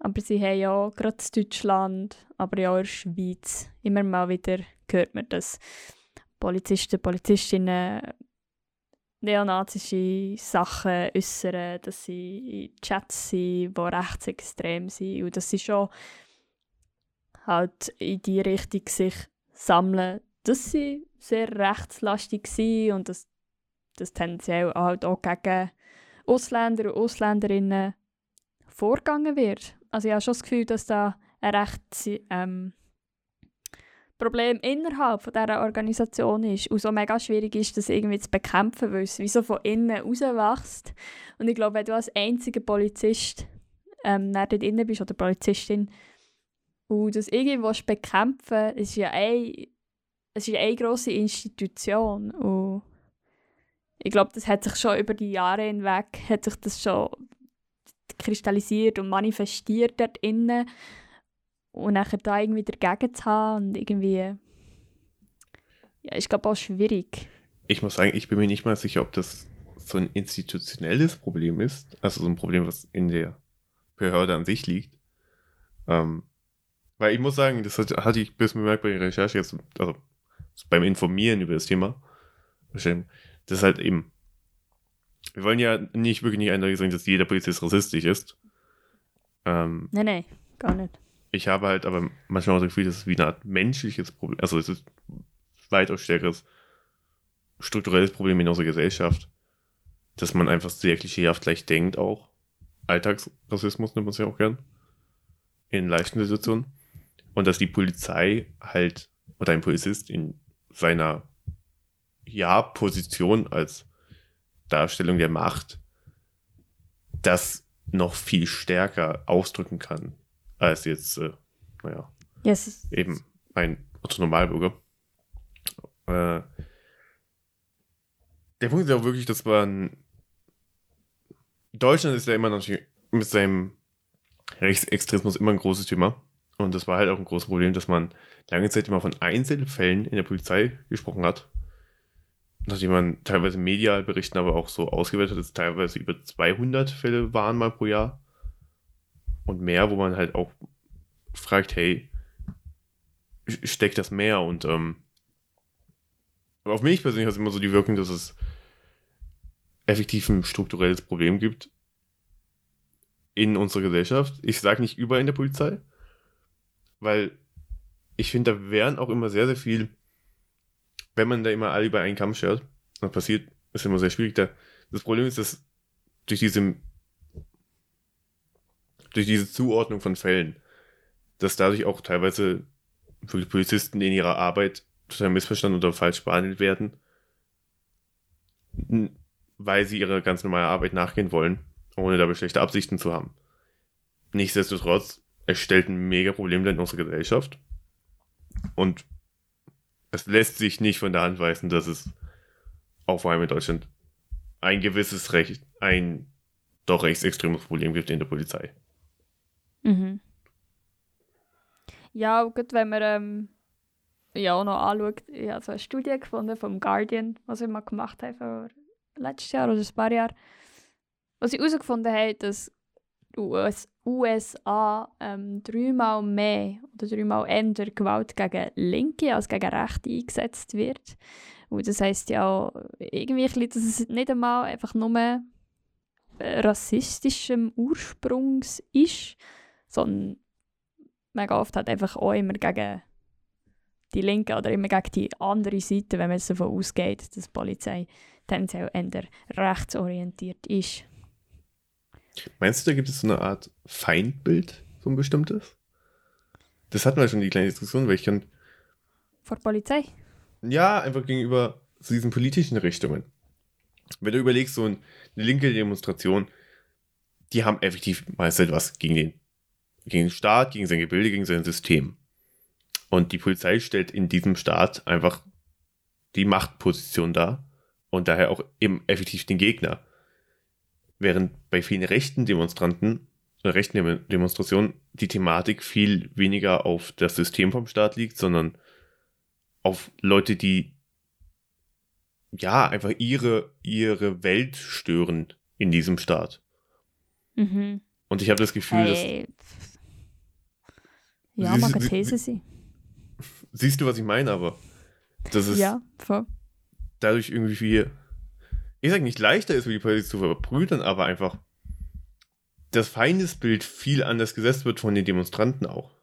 aber sie haben ja gerade in Deutschland, aber ja auch in der Schweiz immer mal wieder gehört man, dass Polizisten, Polizistinnen neonazische Sachen äußern, dass sie in Chats sind, die rechtsextrem sind. Und dass sie schon halt in die Richtung sich sammeln, dass sie sehr rechtslastig sind und dass das tendenziell halt auch gegen Ausländer und Ausländerinnen vorgegangen wird. Also ich habe schon das Gefühl, dass da ein recht ähm, Problem innerhalb von dieser Organisation ist und so mega schwierig ist, das irgendwie zu bekämpfen, weil es wie so von innen rauswächst. Und ich glaube, wenn du als einziger Polizist ähm, dort innen bist oder Polizistin und das irgendwie bekämpfen ist ja eine, es ist eine grosse Institution und ich glaube, das hat sich schon über die Jahre hinweg hat sich das schon kristallisiert und manifestiert dort innen. Und nachher da irgendwie dagegen zu haben und irgendwie. Ja, ist glaube auch schwierig. ich muss sagen, ich bin mir nicht mal sicher, ob das so ein institutionelles Problem ist, also so ein Problem, was in der Behörde an sich liegt. Ähm, weil ich muss sagen, das hatte ich bis bemerkt bei der Recherche jetzt, also beim Informieren über das Thema. Das ist halt eben, wir wollen ja nicht wirklich nicht eindeutig sagen, dass jeder Polizist rassistisch ist. Ähm, nee, nee, gar nicht. Ich habe halt aber manchmal auch das Gefühl, dass es wie eine Art menschliches Problem, also es ist weitaus stärkeres strukturelles Problem in unserer Gesellschaft, dass man einfach sehr klischeehaft gleich denkt auch. Alltagsrassismus nimmt man es ja auch gern. In leichten Situationen. Und dass die Polizei halt, oder ein Polizist in seiner Ja-Position als Darstellung der Macht das noch viel stärker ausdrücken kann, als jetzt, äh, naja, yes. eben ein Normalbürger. Äh, der Punkt ist auch wirklich, dass man. Deutschland ist ja immer noch mit seinem Rechtsextremismus immer ein großes Thema. Und das war halt auch ein großes Problem, dass man lange Zeit immer von Einzelfällen in der Polizei gesprochen hat. Nachdem man teilweise medial berichten, aber auch so ausgewertet hat, dass teilweise über 200 Fälle waren mal pro Jahr. Und mehr, wo man halt auch fragt, hey, steckt das mehr? Und ähm, auf mich persönlich hat es immer so die Wirkung, dass es effektiv ein strukturelles Problem gibt in unserer Gesellschaft. Ich sage nicht überall in der Polizei, weil ich finde, da wären auch immer sehr, sehr viel, wenn man da immer alle über einen Kamm schert, was passiert, ist immer sehr schwierig. Da. Das Problem ist, dass durch diese, durch diese Zuordnung von Fällen, dass dadurch auch teilweise wirklich Polizisten in ihrer Arbeit total missverstanden oder falsch behandelt werden, weil sie ihrer ganz normalen Arbeit nachgehen wollen, ohne dabei schlechte Absichten zu haben. Nichtsdestotrotz, es stellt ein mega Problem in unserer Gesellschaft. Und es lässt sich nicht von der Hand weisen, dass es auch vor allem in Deutschland ein gewisses Recht, ein doch rechtsextremes Problem gibt in der Polizei. Mhm. Ja, gut, wenn man ähm, ja auch noch anschaut, ich habe so eine Studie gefunden vom Guardian, was wir mal gemacht haben vor letztes Jahr oder ein paar Jahren, was sie herausgefunden haben, dass US, USA ähm, dreimal mehr oder dreimal eher Gewalt gegen Linke als gegen Rechte eingesetzt wird. Und das heisst ja irgendwie, dass es nicht einmal einfach nur rassistischem Ursprungs ist, sondern mega oft hat einfach auch immer gegen die Linke oder immer gegen die andere Seite, wenn man davon ausgeht, dass die Polizei tendenziell eher rechtsorientiert ist. Meinst du, da gibt es so eine Art Feindbild, so ein bestimmtes? Das hatten wir schon die kleine Diskussion, weil ich kann. Vor Polizei? Ja, einfach gegenüber diesen politischen Richtungen. Wenn du überlegst, so eine linke Demonstration, die haben effektiv meist etwas gegen den, gegen den Staat, gegen sein Gebilde, gegen sein System. Und die Polizei stellt in diesem Staat einfach die Machtposition dar und daher auch eben effektiv den Gegner. Während bei vielen rechten Demonstranten, äh, rechten Demonstrationen die Thematik viel weniger auf das System vom Staat liegt, sondern auf Leute, die ja einfach ihre, ihre Welt stören in diesem Staat. Mhm. Und ich habe das Gefühl, hey. dass. Ja, man kann These sein. Siehst du, was ich meine, aber das ist ja, voll. dadurch irgendwie viel, ich sage nicht leichter ist, die Polizei zu verbrüdern, aber einfach das Feindesbild viel anders gesetzt wird von den Demonstranten auch.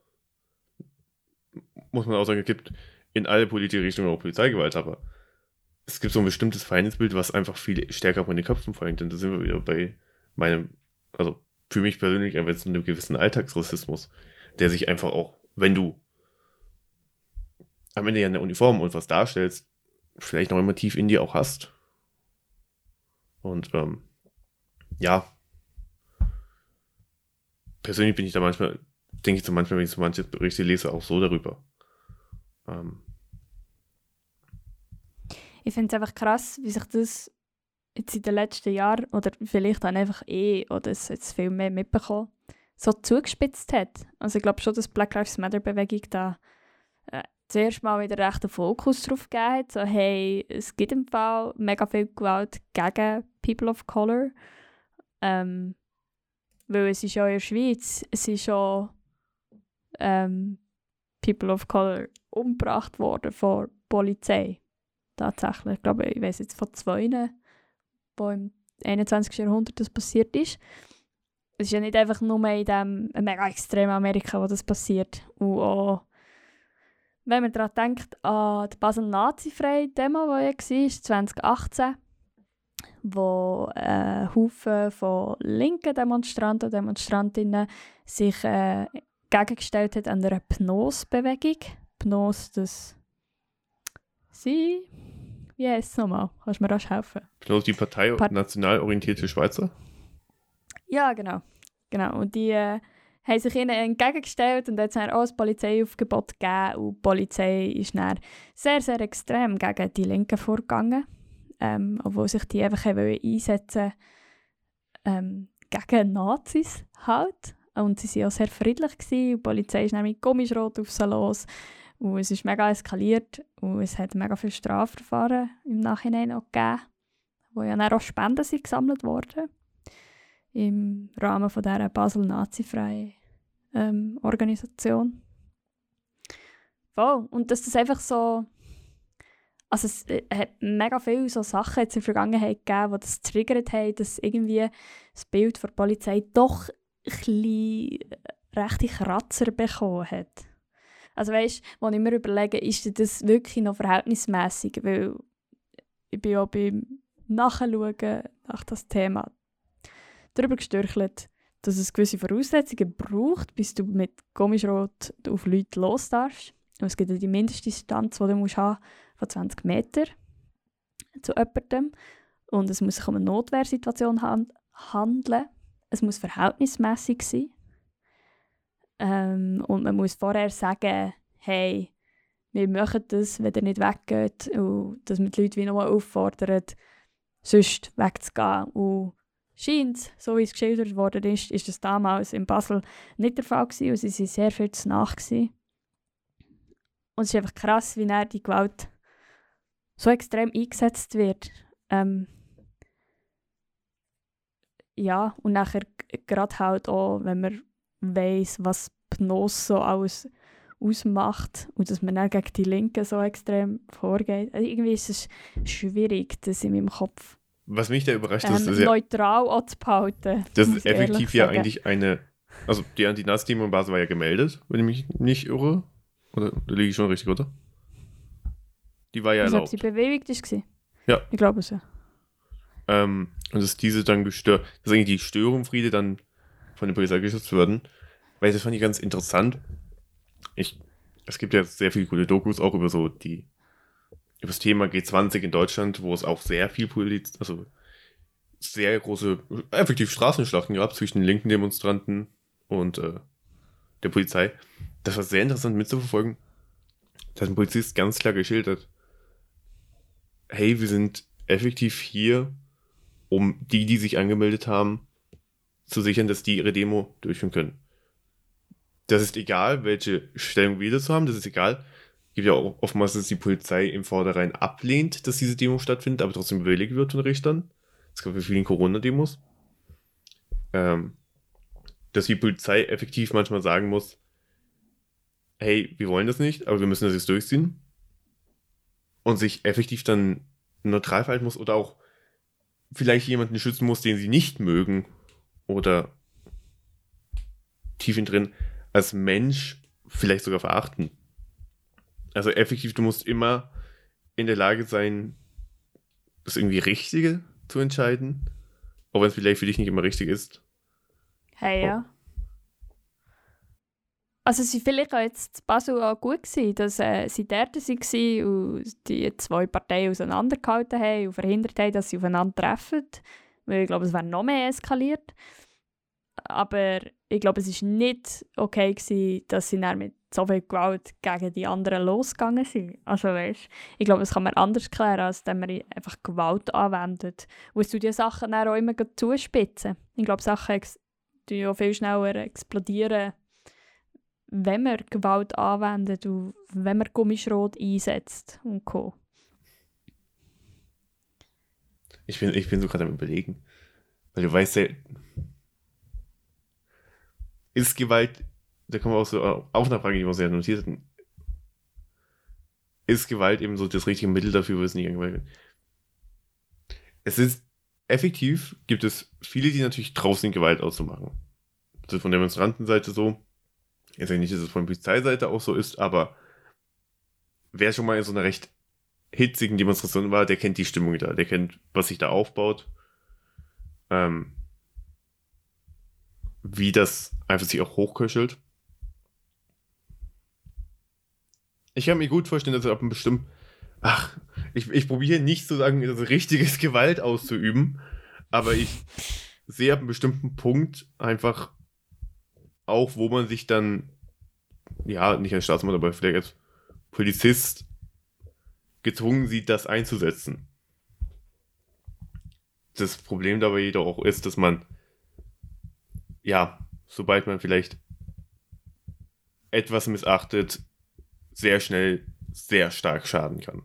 Muss man auch sagen, es gibt in alle politische Richtungen auch Polizeigewalt, aber es gibt so ein bestimmtes Feindesbild, was einfach viel stärker von den Köpfen folgt. Und da sind wir wieder bei meinem, also für mich persönlich einfach so einem gewissen Alltagsrassismus, der sich einfach auch, wenn du am Ende ja eine Uniform und was darstellst, vielleicht noch immer tief in dir auch hast. Und ähm, ja, persönlich bin ich da manchmal, denke ich so manchmal, wenn ich so manche Berichte lese, auch so darüber. Ähm. Ich finde es einfach krass, wie sich das jetzt in den letzten Jahren, oder vielleicht dann einfach eh, oder es jetzt viel mehr mitbekommen, so zugespitzt hat. Also ich glaube schon, dass Black Lives Matter Bewegung da äh, zuerst mal wieder recht einen Fokus darauf gegeben hat. So, hey, es gibt im Fall mega viel Gewalt gegen People of Color. Ähm, weil es ist ja in der Schweiz, es ist schon ähm, People of Color umgebracht worden von der Polizei. Tatsächlich. Ich glaube, ich weiß jetzt von zwei, wo im 21. Jahrhundert das passiert ist. Es ist ja nicht einfach nur in dem mega extremen Amerika, wo das passiert. Und auch, wenn man daran denkt, an die Basel-Nazi-freie Demo, die ja war, 2018, wo äh, Haufen von linken Demonstranten und Demonstrantinnen sich äh, gegengestellt hat an einer Pnos-Bewegung. Pnos, das sie, wie heisst es nochmal? Kannst du mir rasch helfen? Pnos, die Partei Part national orientierte Schweizer? Ja, genau. genau. Und die äh, haben sich ihnen entgegengestellt und jetzt haben auch ein Polizeiaufgebot gegeben und die Polizei ist dann sehr, sehr extrem gegen die Linken vorgegangen ähm, obwohl sich die einfach einsetzen ähm, gegen Nazis halt. Und sie waren auch sehr friedlich. Gewesen. Die Polizei ist mit Gummischrot auf sie los. Und es ist mega eskaliert. Und es hat mega viele Strafverfahren im Nachhinein auch gegeben, wo ja dann auch Spenden sind gesammelt wurden. Im Rahmen von dieser Basel-Nazi-freien ähm, Organisation. Voll. Und dass das einfach so also es äh, hat mega viele so Sachen in der Vergangenheit gegeben, die das triggert haben, dass irgendwie das Bild der Polizei doch ein bisschen rechte Kratzer bekommen hat. Also weißt, wo ich mir überlege, ist das wirklich noch verhältnismäßig, weil ich bin auch beim Nachschauen nach das Thema darüber gestürchelt, dass es gewisse Voraussetzungen braucht, bis du mit Gummischrot auf Leute los darfst. Und es gibt ja die Mindestdistanz, die du musst haben von 20 Metern zu jemandem. Und es muss sich um eine Notwehrsituation han handeln. Es muss verhältnismäßig sein. Ähm, und man muss vorher sagen, hey, wir machen das, wenn ihr nicht weggeht. Und dass man die Leute wie nochmal auffordert, sonst wegzugehen. Und scheint, so wie es geschildert worden ist, ist das damals in Basel nicht der Fall gewesen. Und sie waren sehr viel zu nach. Gewesen. Und es ist einfach krass, wie er die Gewalt so extrem eingesetzt wird. Ähm, ja, und nachher gerade halt auch, wenn man weiß, was Pnos so alles ausmacht und dass man dann gegen die Linken so extrem vorgeht. Also irgendwie ist es schwierig, das in meinem Kopf Was mich da überrascht ähm, ist, dass neutral anzubehalten. Das ist effektiv ja sagen. eigentlich eine. Also die Anti-Nazi-Demo in Basel war ja gemeldet, wenn ich mich nicht irre. Oder da liege ich schon richtig, oder? Die war ja Also, ob erlaubt. sie bewegt war? Ja. Ich glaube so. Ähm, und dass diese dann gestört, dass eigentlich die Störungsfriede dann von der Polizei geschützt werden. Weil das fand ich ganz interessant. Ich, es gibt ja sehr viele gute Dokus auch über so die, über das Thema G20 in Deutschland, wo es auch sehr viel Poliz, also sehr große, effektiv Straßenschlachten gab zwischen den linken Demonstranten und äh, der Polizei. Das war sehr interessant mitzuverfolgen. Da hat ein Polizist ganz klar geschildert, hey, wir sind effektiv hier, um die, die sich angemeldet haben, zu sichern, dass die ihre Demo durchführen können. Das ist egal, welche Stellung wir dazu haben, das ist egal. Es gibt ja auch oftmals, dass die Polizei im Vornherein ablehnt, dass diese Demo stattfindet, aber trotzdem bewilligt wird von Richtern. Das gab bei vielen Corona-Demos. Ähm, dass die Polizei effektiv manchmal sagen muss, hey, wir wollen das nicht, aber wir müssen das jetzt durchziehen. Und sich effektiv dann neutral verhalten muss oder auch vielleicht jemanden schützen muss, den sie nicht mögen oder tief in drin als Mensch vielleicht sogar verachten. Also effektiv, du musst immer in der Lage sein, das irgendwie Richtige zu entscheiden, auch wenn es vielleicht für dich nicht immer richtig ist. Hey, ja. Also sie vielleicht auch jetzt Basel auch gut gewesen, dass äh, sie dort waren und die zwei Parteien auseinandergehalten haben und verhindert haben, dass sie aufeinander treffen. Weil ich glaube, es wäre noch mehr eskaliert. Aber ich glaube, es war nicht okay, gewesen, dass sie dann mit so viel Gewalt gegen die anderen losgegangen sind. Also weißt, ich glaube, das kann man anders klären, als wenn man einfach Gewalt anwendet. Es tut die Sachen dann auch immer zuspitzen. Ich glaube, Sachen die ja viel schneller explodieren, wenn man Gewalt anwendet und wenn man Gummischrot einsetzt und Co. Ich bin, ich bin so gerade am überlegen. Weil du weißt ja, ist Gewalt, da kommen wir auch so auf eine Frage, die wir sehr notiert hatten. Ist Gewalt eben so das richtige Mittel dafür, wo es nicht angeweiht wird? Es ist effektiv, gibt es viele, die natürlich draußen Gewalt auszumachen. Das ist von der Demonstrantenseite so. Ich sage nicht, dass es von Polizeiseite auch so ist, aber wer schon mal in so einer recht hitzigen Demonstration war, der kennt die Stimmung da, der kennt, was sich da aufbaut. Ähm, wie das einfach sich auch hochköchelt. Ich kann mir gut vorstellen, dass er ab einem bestimmten. Ach, ich, ich probiere nicht zu sagen, also richtiges Gewalt auszuüben, aber ich sehe ab einem bestimmten Punkt einfach auch, wo man sich dann, ja, nicht als Staatsmann, aber vielleicht als Polizist gezwungen sieht, das einzusetzen. Das Problem dabei jedoch auch ist, dass man, ja, sobald man vielleicht etwas missachtet, sehr schnell sehr stark schaden kann.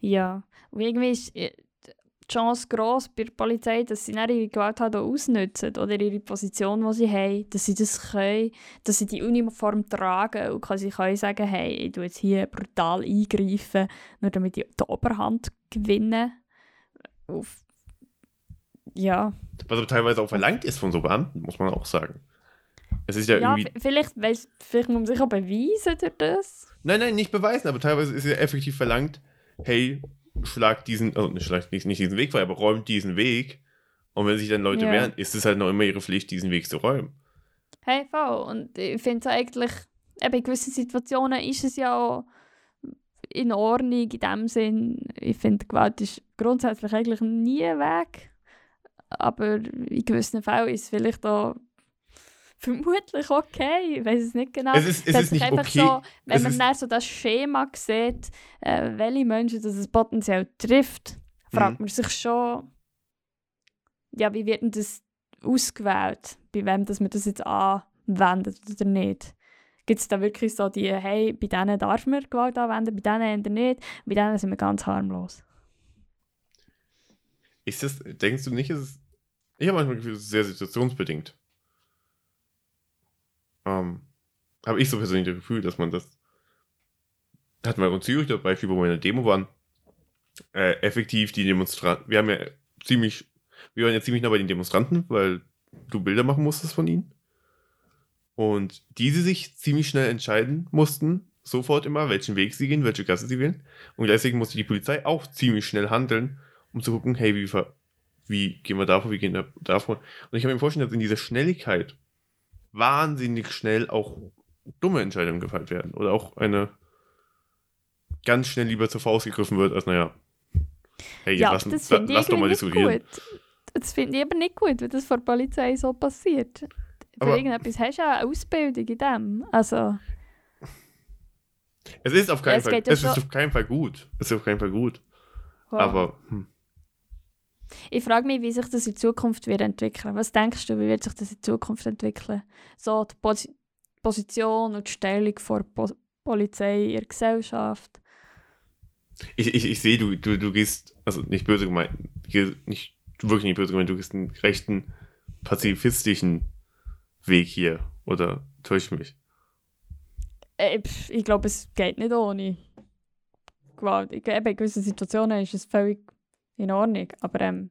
Ja, und irgendwie ist äh, die Chance gross bei der Polizei, dass sie ihre Gewalt halt auch ausnutzen oder ihre Position, die sie haben, dass sie das können, dass sie die Uniform tragen und quasi können sagen, hey, ich tue jetzt hier brutal eingreifen, nur damit ich die Oberhand gewinne. Auf ja. Was aber teilweise auch verlangt ist von so Beamten, muss man auch sagen. Es ist ja, ja irgendwie. Vielleicht, vielleicht muss man sich auch beweisen durch das. Nein, nein, nicht beweisen, aber teilweise ist ja effektiv verlangt, hey, schlag diesen, also nicht, schlag nicht, nicht diesen Weg frei, aber räumt diesen Weg. Und wenn sich dann Leute ja. wehren, ist es halt noch immer ihre Pflicht, diesen Weg zu räumen. Hey, voll. Und ich finde es eigentlich, eben in gewissen Situationen ist es ja auch in Ordnung, in dem Sinn. Ich finde, Gewalt ist grundsätzlich eigentlich nie ein Weg. Aber in gewissen Fällen ist es vielleicht auch vermutlich okay. Ich weiß es nicht genau. Es ist, es ist nicht okay. so, wenn es man dann so das Schema sieht, äh, welche Menschen das es potenziell trifft, fragt mhm. man sich schon, ja, wie wird denn das ausgewählt? Bei wem dass man das jetzt anwendet oder nicht? Gibt es da wirklich so die, hey, bei denen darf man Gewalt anwenden, bei denen nicht, bei denen sind wir ganz harmlos? Ist das, denkst du nicht, ist es, ich habe manchmal das Gefühl, es ist sehr situationsbedingt ähm, habe ich so persönlich das Gefühl, dass man das hatten wir in Zürich das Beispiel, wo wir in der Demo waren, äh, effektiv die Demonstranten, wir haben ja ziemlich, wir waren ja ziemlich nah bei den Demonstranten, weil du Bilder machen musstest von ihnen. Und diese sich ziemlich schnell entscheiden mussten, sofort immer, welchen Weg sie gehen, welche Gasse sie wählen. Und deswegen musste die Polizei auch ziemlich schnell handeln, um zu gucken, hey, wie, wie gehen wir davor, wie gehen wir davor. Und ich kann mir vorstellen, dass in dieser Schnelligkeit wahnsinnig schnell auch dumme Entscheidungen gefällt werden. Oder auch eine ganz schnell lieber zur Faust gegriffen wird, als naja. Hey, ja, lass, das finde ich doch mal diskutieren. Gut. Das finde ich aber nicht gut, wenn das vor der Polizei so passiert. Für aber, irgendetwas hast du ja eine Ausbildung in dem. Also. Es ist auf keinen, ja, Fall, es ist auf keinen Fall gut. Es ist auf keinen Fall gut. Wow. Aber. Hm. Ich frage mich, wie sich das in Zukunft wird entwickeln. Was denkst du, wie wird sich das in Zukunft entwickeln? So die Pos Position und die Stellung der po Polizei in der Gesellschaft. Ich, ich, ich sehe, du, du, du gehst, also nicht böse gemeint, nicht wirklich nicht böse gemeint, du gehst einen rechten pazifistischen Weg hier. Oder täusche ich mich? Äh, ich glaube, es geht nicht ohne Gewalt. In gewissen Situationen ist es völlig in Ordnung. Aber ähm,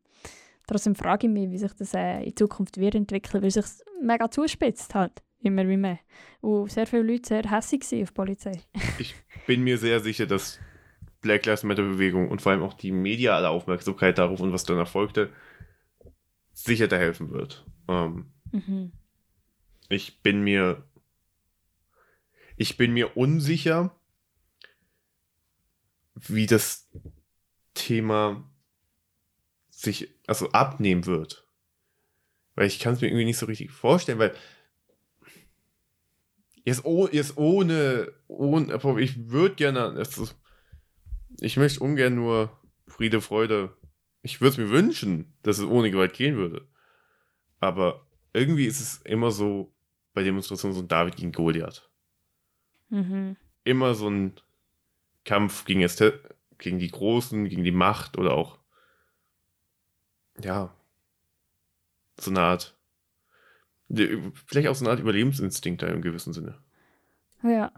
trotzdem frage ich mich, wie sich das äh, in Zukunft wird entwickeln, weil sich mega zuspitzt halt. Immer wie mehr. Und sehr viele Leute sehr hässlich sind auf die Polizei. ich bin mir sehr sicher, dass Black Lives Matter Bewegung und vor allem auch die mediale Aufmerksamkeit darauf und was danach folgte, sicher da helfen wird. Ähm, mhm. Ich bin mir ich bin mir unsicher, wie das Thema sich also abnehmen wird. Weil ich kann es mir irgendwie nicht so richtig vorstellen, weil jetzt, oh, jetzt ohne, ohne, ich würde gerne, ist, ich möchte ungern nur Friede, Freude. Ich würde es mir wünschen, dass es ohne Gewalt gehen würde. Aber irgendwie ist es immer so bei Demonstrationen so ein David gegen Goliath. Mhm. Immer so ein Kampf gegen, gegen die Großen, gegen die Macht oder auch, ja, so eine Art, vielleicht auch so eine Art Überlebensinstinkt da im gewissen Sinne. Ja.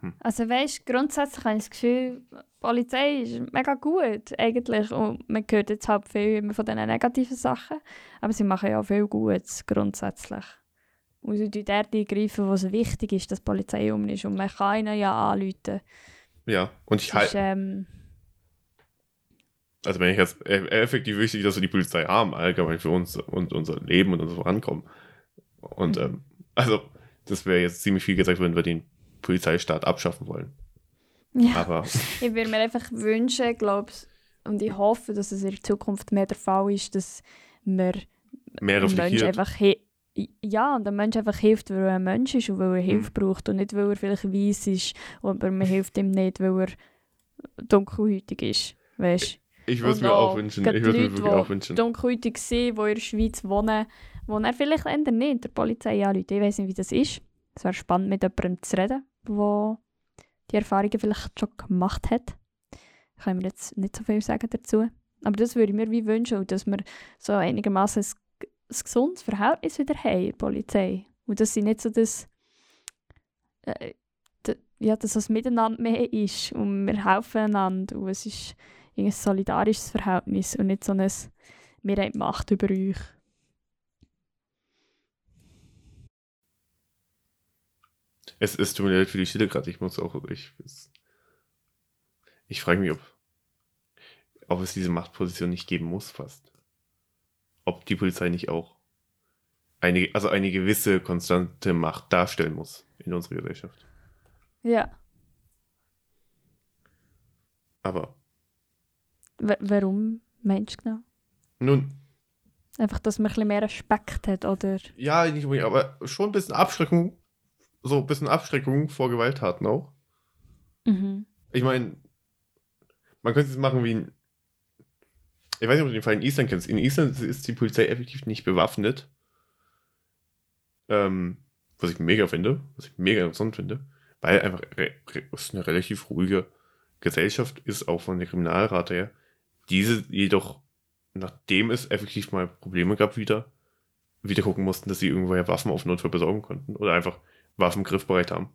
Hm. Also weißt, grundsätzlich habe ich das Gefühl, die Polizei ist mega gut eigentlich und man hört jetzt halt viel immer von diesen negativen Sachen, aber sie machen ja auch viel Gutes grundsätzlich. Und sie tun dort eingreifen, wo es wichtig ist, dass die Polizei um ist und man kann ihnen ja anrufen. Ja, und ich halte, ähm, also wenn ich jetzt e- effektiv wichtig, dass wir die Polizei haben, allgemein für uns und unser Leben und unser Vorankommen. Und Mhm. ähm, also, das wäre jetzt ziemlich viel gesagt, wenn wir den Polizeistaat abschaffen wollen. ja. Aber Ich würde mir einfach wünschen, glaube und ich hoffe, dass es in der Zukunft mehr der Fall ist, dass wir mehr ein Mensch reflektiert. einfach ja, und der Mensch einfach hilft, weil er ein Mensch ist und weil er Mhm. Hilfe braucht und nicht, weil er vielleicht weiss ist, aber man hilft ihm nicht, weil er dunkelhäutig ist, weißt Ich würde es mir auch wünschen. Ich würde mir wirklich auch wünschen. dunkelhäutig sind, die in der Schweiz wohnen, wo er vielleicht eher nicht der Polizei anruft. Ich weiß nicht, wie das ist. Es wäre spannend, mit jemandem zu reden, der die Erfahrungen vielleicht schon gemacht hat. Ich kann mir jetzt nicht so viel sagen dazu. Aber das würde ich mir wie wünschen, dass wir so einigermaßen ein, ein gesundes Verhältnis wieder haben in der Polizei. Und dass sie nicht so das, äh, ja, dass das Miteinander mehr ist und wir helfen einander und es ist ein solidarisches Verhältnis und nicht so ein «Wir haben Macht über euch». Es, es tut mir leid für die Stille gerade. Ich muss auch. Ich, ich frage mich, ob, ob es diese Machtposition nicht geben muss, fast. Ob die Polizei nicht auch eine, also eine gewisse konstante Macht darstellen muss in unserer Gesellschaft. Ja. Aber warum meinst du genau? nun, Einfach, dass man ein bisschen mehr Respekt hat, oder? ja, nicht unbedingt, aber schon ein bisschen Abschreckung, so ein bisschen Abschreckung vor Gewalttaten auch. Mhm. Ich meine, man könnte es machen wie in. Ich weiß nicht, ob du den Fall in Island kennst. In Island ist die Polizei effektiv nicht bewaffnet. Ähm, was ich mega finde, was ich mega interessant finde, weil einfach es eine relativ ruhige Gesellschaft ist, auch von der Kriminalrate her. Diese jedoch, nachdem es effektiv mal Probleme gab, wieder, wieder gucken mussten, dass sie irgendwoher Waffen auf Notfall besorgen konnten oder einfach Waffen griffbereit haben.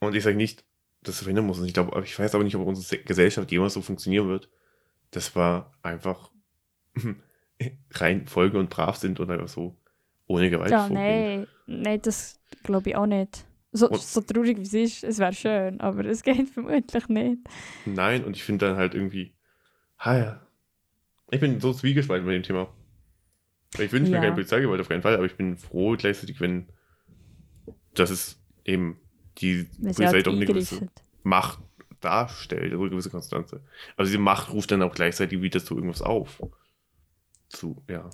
Und ich sage nicht, dass es verhindern muss. Ich glaube, ich weiß aber nicht, ob unsere Se- Gesellschaft jemals so funktionieren wird. Das war einfach rein Folge und brav sind und einfach so ohne Gewalt Ja, vorgehen. nein, nein, das glaube ich auch nicht. So, so traurig wie es ist, es wäre schön, aber es geht vermutlich nicht. Nein, und ich finde dann halt irgendwie, ha ja. Ich bin so zwiegespalten bei dem Thema. Ich wünsche mir Ja. keine Polizeigewalt auf keinen Fall, aber ich bin froh gleichzeitig, wenn das ist eben die Polizei halt doch eine gewisse. Macht darstellt, also eine gewisse Konstanze. Also diese Macht ruft dann auch gleichzeitig wieder zu irgendwas auf. Zu, ja.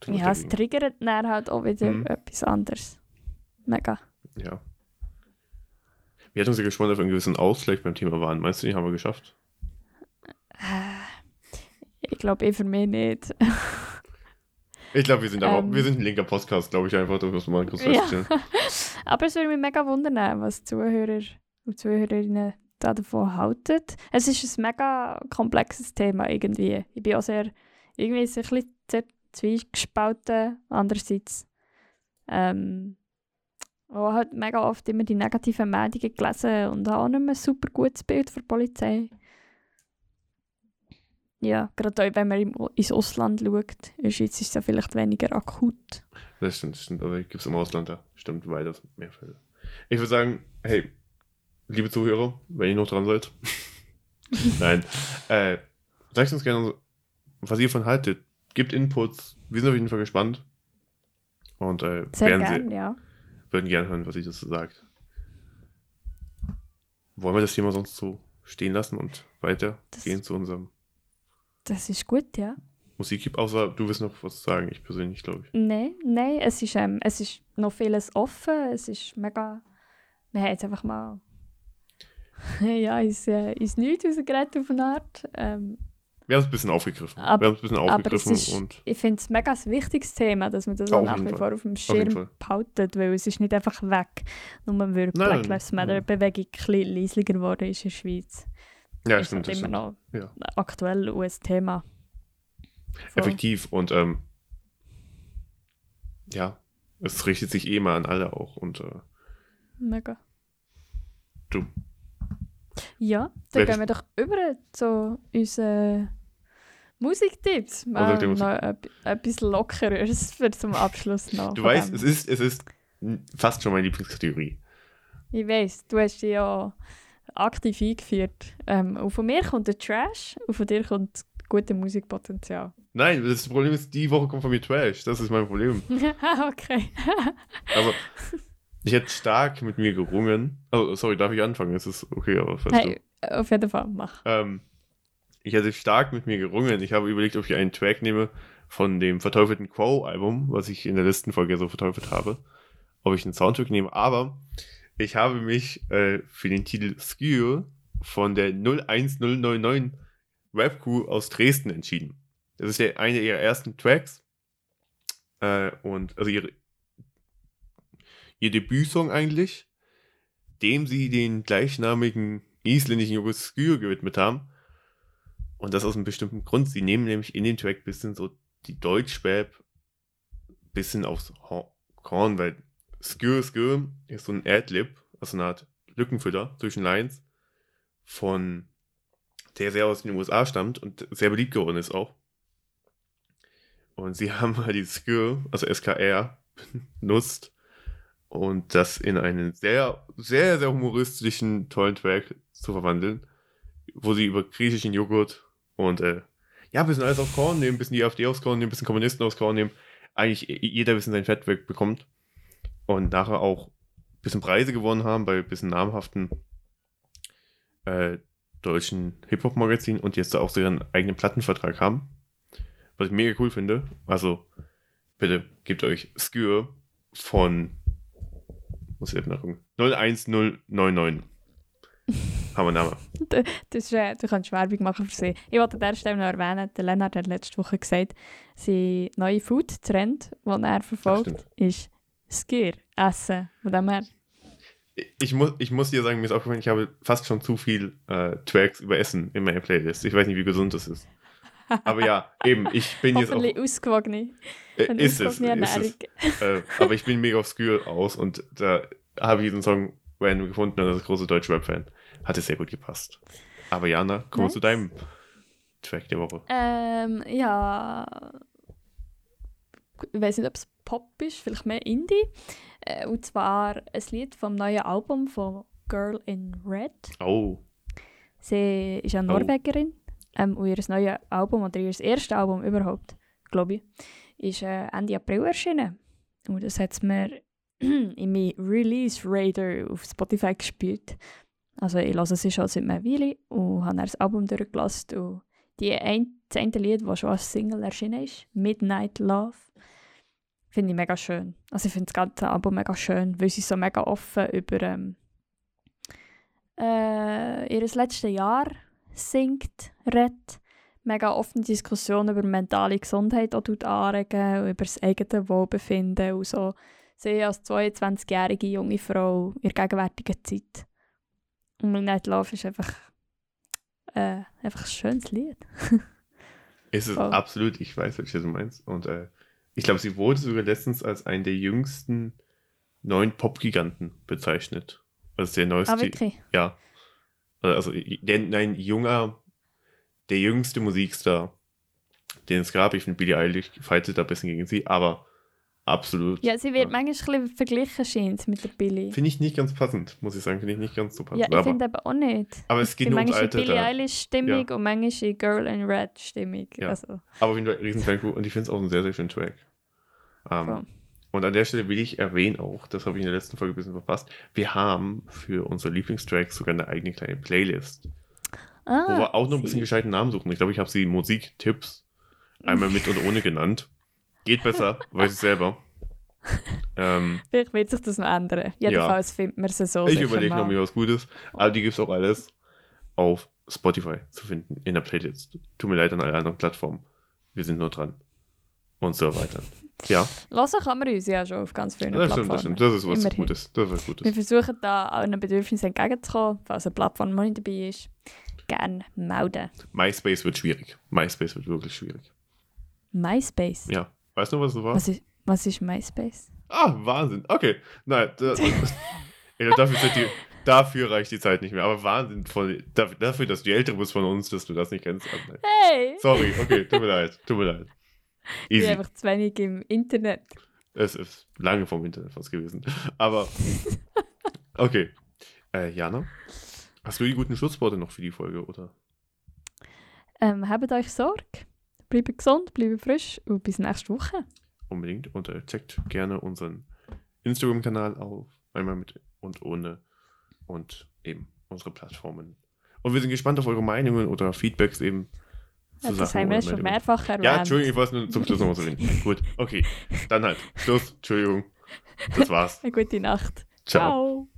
Zu Ja, es triggert dann halt auch wieder Mhm. etwas anderes. Mega. Ja. Wir hatten uns ja gespannt auf einen gewissen Ausgleich beim Thema Waren. Meinst du, den haben wir geschafft? Ich glaube eh für mich nicht. Ich glaube, wir sind aber, Ähm. wir sind ein linker Podcast, glaube ich einfach, das muss man kurz Ja. feststellen. Aber es würde mich mega wundern, was Zuhörer und Zuhörerinnen da davon halten. Es ist ein mega komplexes Thema irgendwie. Ich bin auch sehr, irgendwie ist ein bisschen sehr zwiegespalten. Andererseits ähm, auch halt mega oft immer die negativen Meldungen gelesen und habe auch nicht mehr ein super gutes Bild für die Polizei. Ja, gerade auch wenn man ins Ausland schaut. Der Schweiz ist es ja vielleicht weniger akut. Das stimmt, das stimmt. Aber gibt es im Ausland da stimmt weiter mehr Fälle. Ich würde sagen, hey, liebe Zuhörer, wenn ihr noch dran seid. Nein. Äh, sagt uns gerne, was ihr davon haltet. Gebt Inputs. Wir sind auf jeden Fall gespannt. Und äh, Sehr werden gerne, ja. Würden gerne hören, was ihr dazu sagt. Wollen wir das Thema sonst so stehen lassen und weitergehen zu unserem Das ist gut, ja. Musiktipp? Außer du willst noch was sagen, ich persönlich glaube ich. Nein, nein, es ist, ähm, es ist noch vieles offen. Es ist mega. Wir haben jetzt einfach mal. ja, ins, äh, ins Nichts rausgeredet auf eine Art. Ähm, Wir haben es ein bisschen aufgegriffen. Ab- wir haben es ein bisschen aufgegriffen ist- und Ich finde es mega ein wichtiges Thema, dass man das auch nach wie Fall. vor auf dem Schirm behaltet, weil es ist nicht einfach weg. Nur weil die Black Lives. Matter-Bewegung ein bisschen leisliger geworden ist in der Schweiz. ja, ist stimmt, halt das immer noch Ja. aktuell auch ein Thema. So. Effektiv und ähm, ja, es richtet sich eh mal an alle auch und äh, Mega. du. Ja, dann gehen wir doch über zu unseren Musiktipps. Was sagt Mal ihr noch ep- etwas Lockeres für zum Abschluss noch. Du weißt, es ist, es ist fast schon meine Lieblingskategorie. Ich weiß, du hast dich ja aktiv eingeführt. Ähm, und von mir kommt der Trash und von dir kommt gute Musikpotenzial. Nein, das Problem ist, die Woche kommt von mir Trash. Das ist mein Problem. okay. Also, ich hätte stark mit mir gerungen. Also, sorry, darf ich anfangen? Es ist okay, aber weißt hey, auf jeden Fall, mach. Ähm, ich hätte stark mit mir gerungen. Ich habe überlegt, ob ich einen Track nehme von dem verteufelten Crow-Album, was ich in der letzten Folge so verteufelt habe. Ob ich einen Soundtrack nehme, aber ich habe mich äh, für den Titel Skew von der 01099 Rap Crew aus Dresden entschieden. Das ist der, einer ihrer ersten Tracks. Äh, und also ihre, ihr Debütsong eigentlich, dem sie den gleichnamigen isländischen Skew gewidmet haben. Und das aus einem bestimmten Grund. Sie nehmen nämlich in dem Track ein bisschen so die Deutschrap bisschen aufs Korn, weil Skew Skew ist so ein Adlib, also eine Art Lückenfüller zwischen Lines von der sehr aus den USA stammt und sehr beliebt geworden ist auch. Und sie haben halt die Skew, also SKR, benutzt und das in einen sehr, sehr, sehr humoristischen, tollen Track zu verwandeln, wo sie über griechischen Joghurt und äh, ja, ein bisschen alles auf Korn nehmen, ein bisschen die AfD aufs Korn nehmen, ein bisschen Kommunisten aufs Korn nehmen, eigentlich jeder ein bisschen sein Fett wegbekommt und nachher auch ein bisschen Preise gewonnen haben bei ein bisschen namhaften äh, deutschen Hip-Hop-Magazinen und jetzt auch so ihren eigenen Plattenvertrag haben. Was ich mega cool finde. Also, bitte gebt euch Skür von muss ich nachgucken. 01099. Haben wir Namen. Das ist, äh, du kannst Werbung machen für sie. Ich wollte an dieser Stelle noch erwähnen, der Lennart hat letzte Woche gesagt, sein neuer Food-Trend, den er verfolgt, ist Skier, Essen. Von dem her, Ich muss, ich muss dir sagen, mir ist aufgefallen, ich habe fast schon zu viel äh, Tracks über Essen in meiner Playlist. Ich weiß nicht, wie gesund das ist. Aber ja, eben, ich bin jetzt auch. hoffentlich Äh, ist es, ist es. Äh, aber ich bin mega auf Skür aus und da habe ich diesen Song random gefunden und als großer deutscher Rap-Fan hat es sehr gut gepasst. Aber Jana, wir Nice. zu deinem Track der Woche. Ähm, ja. Ich weiß nicht, ob es Pop ist, vielleicht mehr Indie. Äh, und zwar ein Lied vom neuen Album von Girl in Red. Oh, Sie ist eine Oh. Norwegerin. Ähm, und ihr neues Album, oder ihr erstes Album überhaupt, glaube ich, ist äh, Ende April erschienen. Und das hat mir in meinen Release Radar auf Spotify gespielt. Also ich höre sie schon seit einer Weile und habe das Album durchgelassen. Und die ein, das eine Lied, das schon als Single erschienen ist, Midnight Love, finde ich mega schön. Also ich finde das ganze Album mega schön, weil sie so mega offen über ähm, äh, ihr letztes Jahr singt, redet, mega offene Diskussionen über mentale Gesundheit auch anregen und über das eigene Wohlbefinden und so. Sie als 22-jährige junge Frau in der gegenwärtigen Zeit. Und Midnight Love ist einfach, äh, einfach ein schönes Lied. ist es Voll. absolut, ich weiß, welches du meinst. Und äh, ich glaube, sie wurde sogar letztens als einen der jüngsten neuen Pop-Giganten bezeichnet. Also der neueste. Ah, wirklich? Ja. Also, der, nein, junger, der jüngste Musikstar, den es gab. Ich finde, Billie Eilish fightet da ein bisschen gegen sie, aber absolut. Ja, sie wird Ja. manchmal ein bisschen verglichen, scheint mit der Billie. Finde ich nicht ganz passend, muss ich sagen. Finde ich nicht ganz so passend. Ja, ich aber, finde eben auch nicht. aber es geht nur ums Alter. Billie Da. Eilish-Stimmung und manchmal Girl in Red-Stimmung. Ja. Also, Aber auf jeden Fall riesen Fan und ich finde es auch einen sehr, sehr schönen Track. Ähm, voll. Und an der Stelle will ich erwähnen auch, das habe ich in der letzten Folge ein bisschen verpasst, wir haben für unsere Lieblingstracks sogar eine eigene kleine Playlist, ah, wo wir auch noch ein bisschen gescheiten Namen suchen. Ich glaube, ich habe sie Musiktipps einmal mit und ohne genannt. Geht besser, weiß ich selber. Ähm, Vielleicht wird sich das noch ändern. Jedenfalls findet man sie so. ich überlege noch mal. mir was Gutes, aber die gibt es auch alles auf Spotify zu finden, in der Playlist. Tut mir leid an alle anderen Plattformen. Wir sind nur dran. Und so weiter. Ja, Hören kann man uns ja schon auf ganz vielen das stimmt, das Plattformen. stimmt. Das ist was Immerhin. Gutes. Das ist was Wir Gutes. versuchen da allen Bedürfnissen entgegenzukommen, falls eine Plattform noch nicht dabei ist. Gerne melden. MySpace wird schwierig. MySpace wird wirklich schwierig. MySpace. Ja. Weißt du, was das war? Was, ist, was ist MySpace? Ah, Wahnsinn. Okay. Nein, da, Ey, dafür, die, dafür reicht die Zeit nicht mehr. Aber Wahnsinn. Von, dafür, dass du die Ältere bist von uns, dass du das nicht kennst. Ah. Hey! Sorry, okay, tut mir leid. Tut mir leid. Ich bin Easy. einfach zu wenig im Internet. Es ist lange vom Internet was gewesen. Aber, okay. Äh, Jana, hast du die guten Schlussworte noch für die Folge, oder? Ähm, habt euch Sorge. Bleibt gesund, bleibt frisch und bis nächste Woche. Unbedingt. Und äh, checkt gerne unseren Instagram-Kanal auf. Einmal mit und ohne. Und eben unsere Plattformen. Und wir sind gespannt auf eure Meinungen oder Feedbacks eben. Ja, das Sachen haben wir schon mehrfach erwähnt. Ja, Entschuldigung, ich wollte es nur zum Schluss nochmal so reden. Gut, okay. Dann halt. Schluss. Entschuldigung. Das war's. Eine gute Nacht. Ciao. Ciao.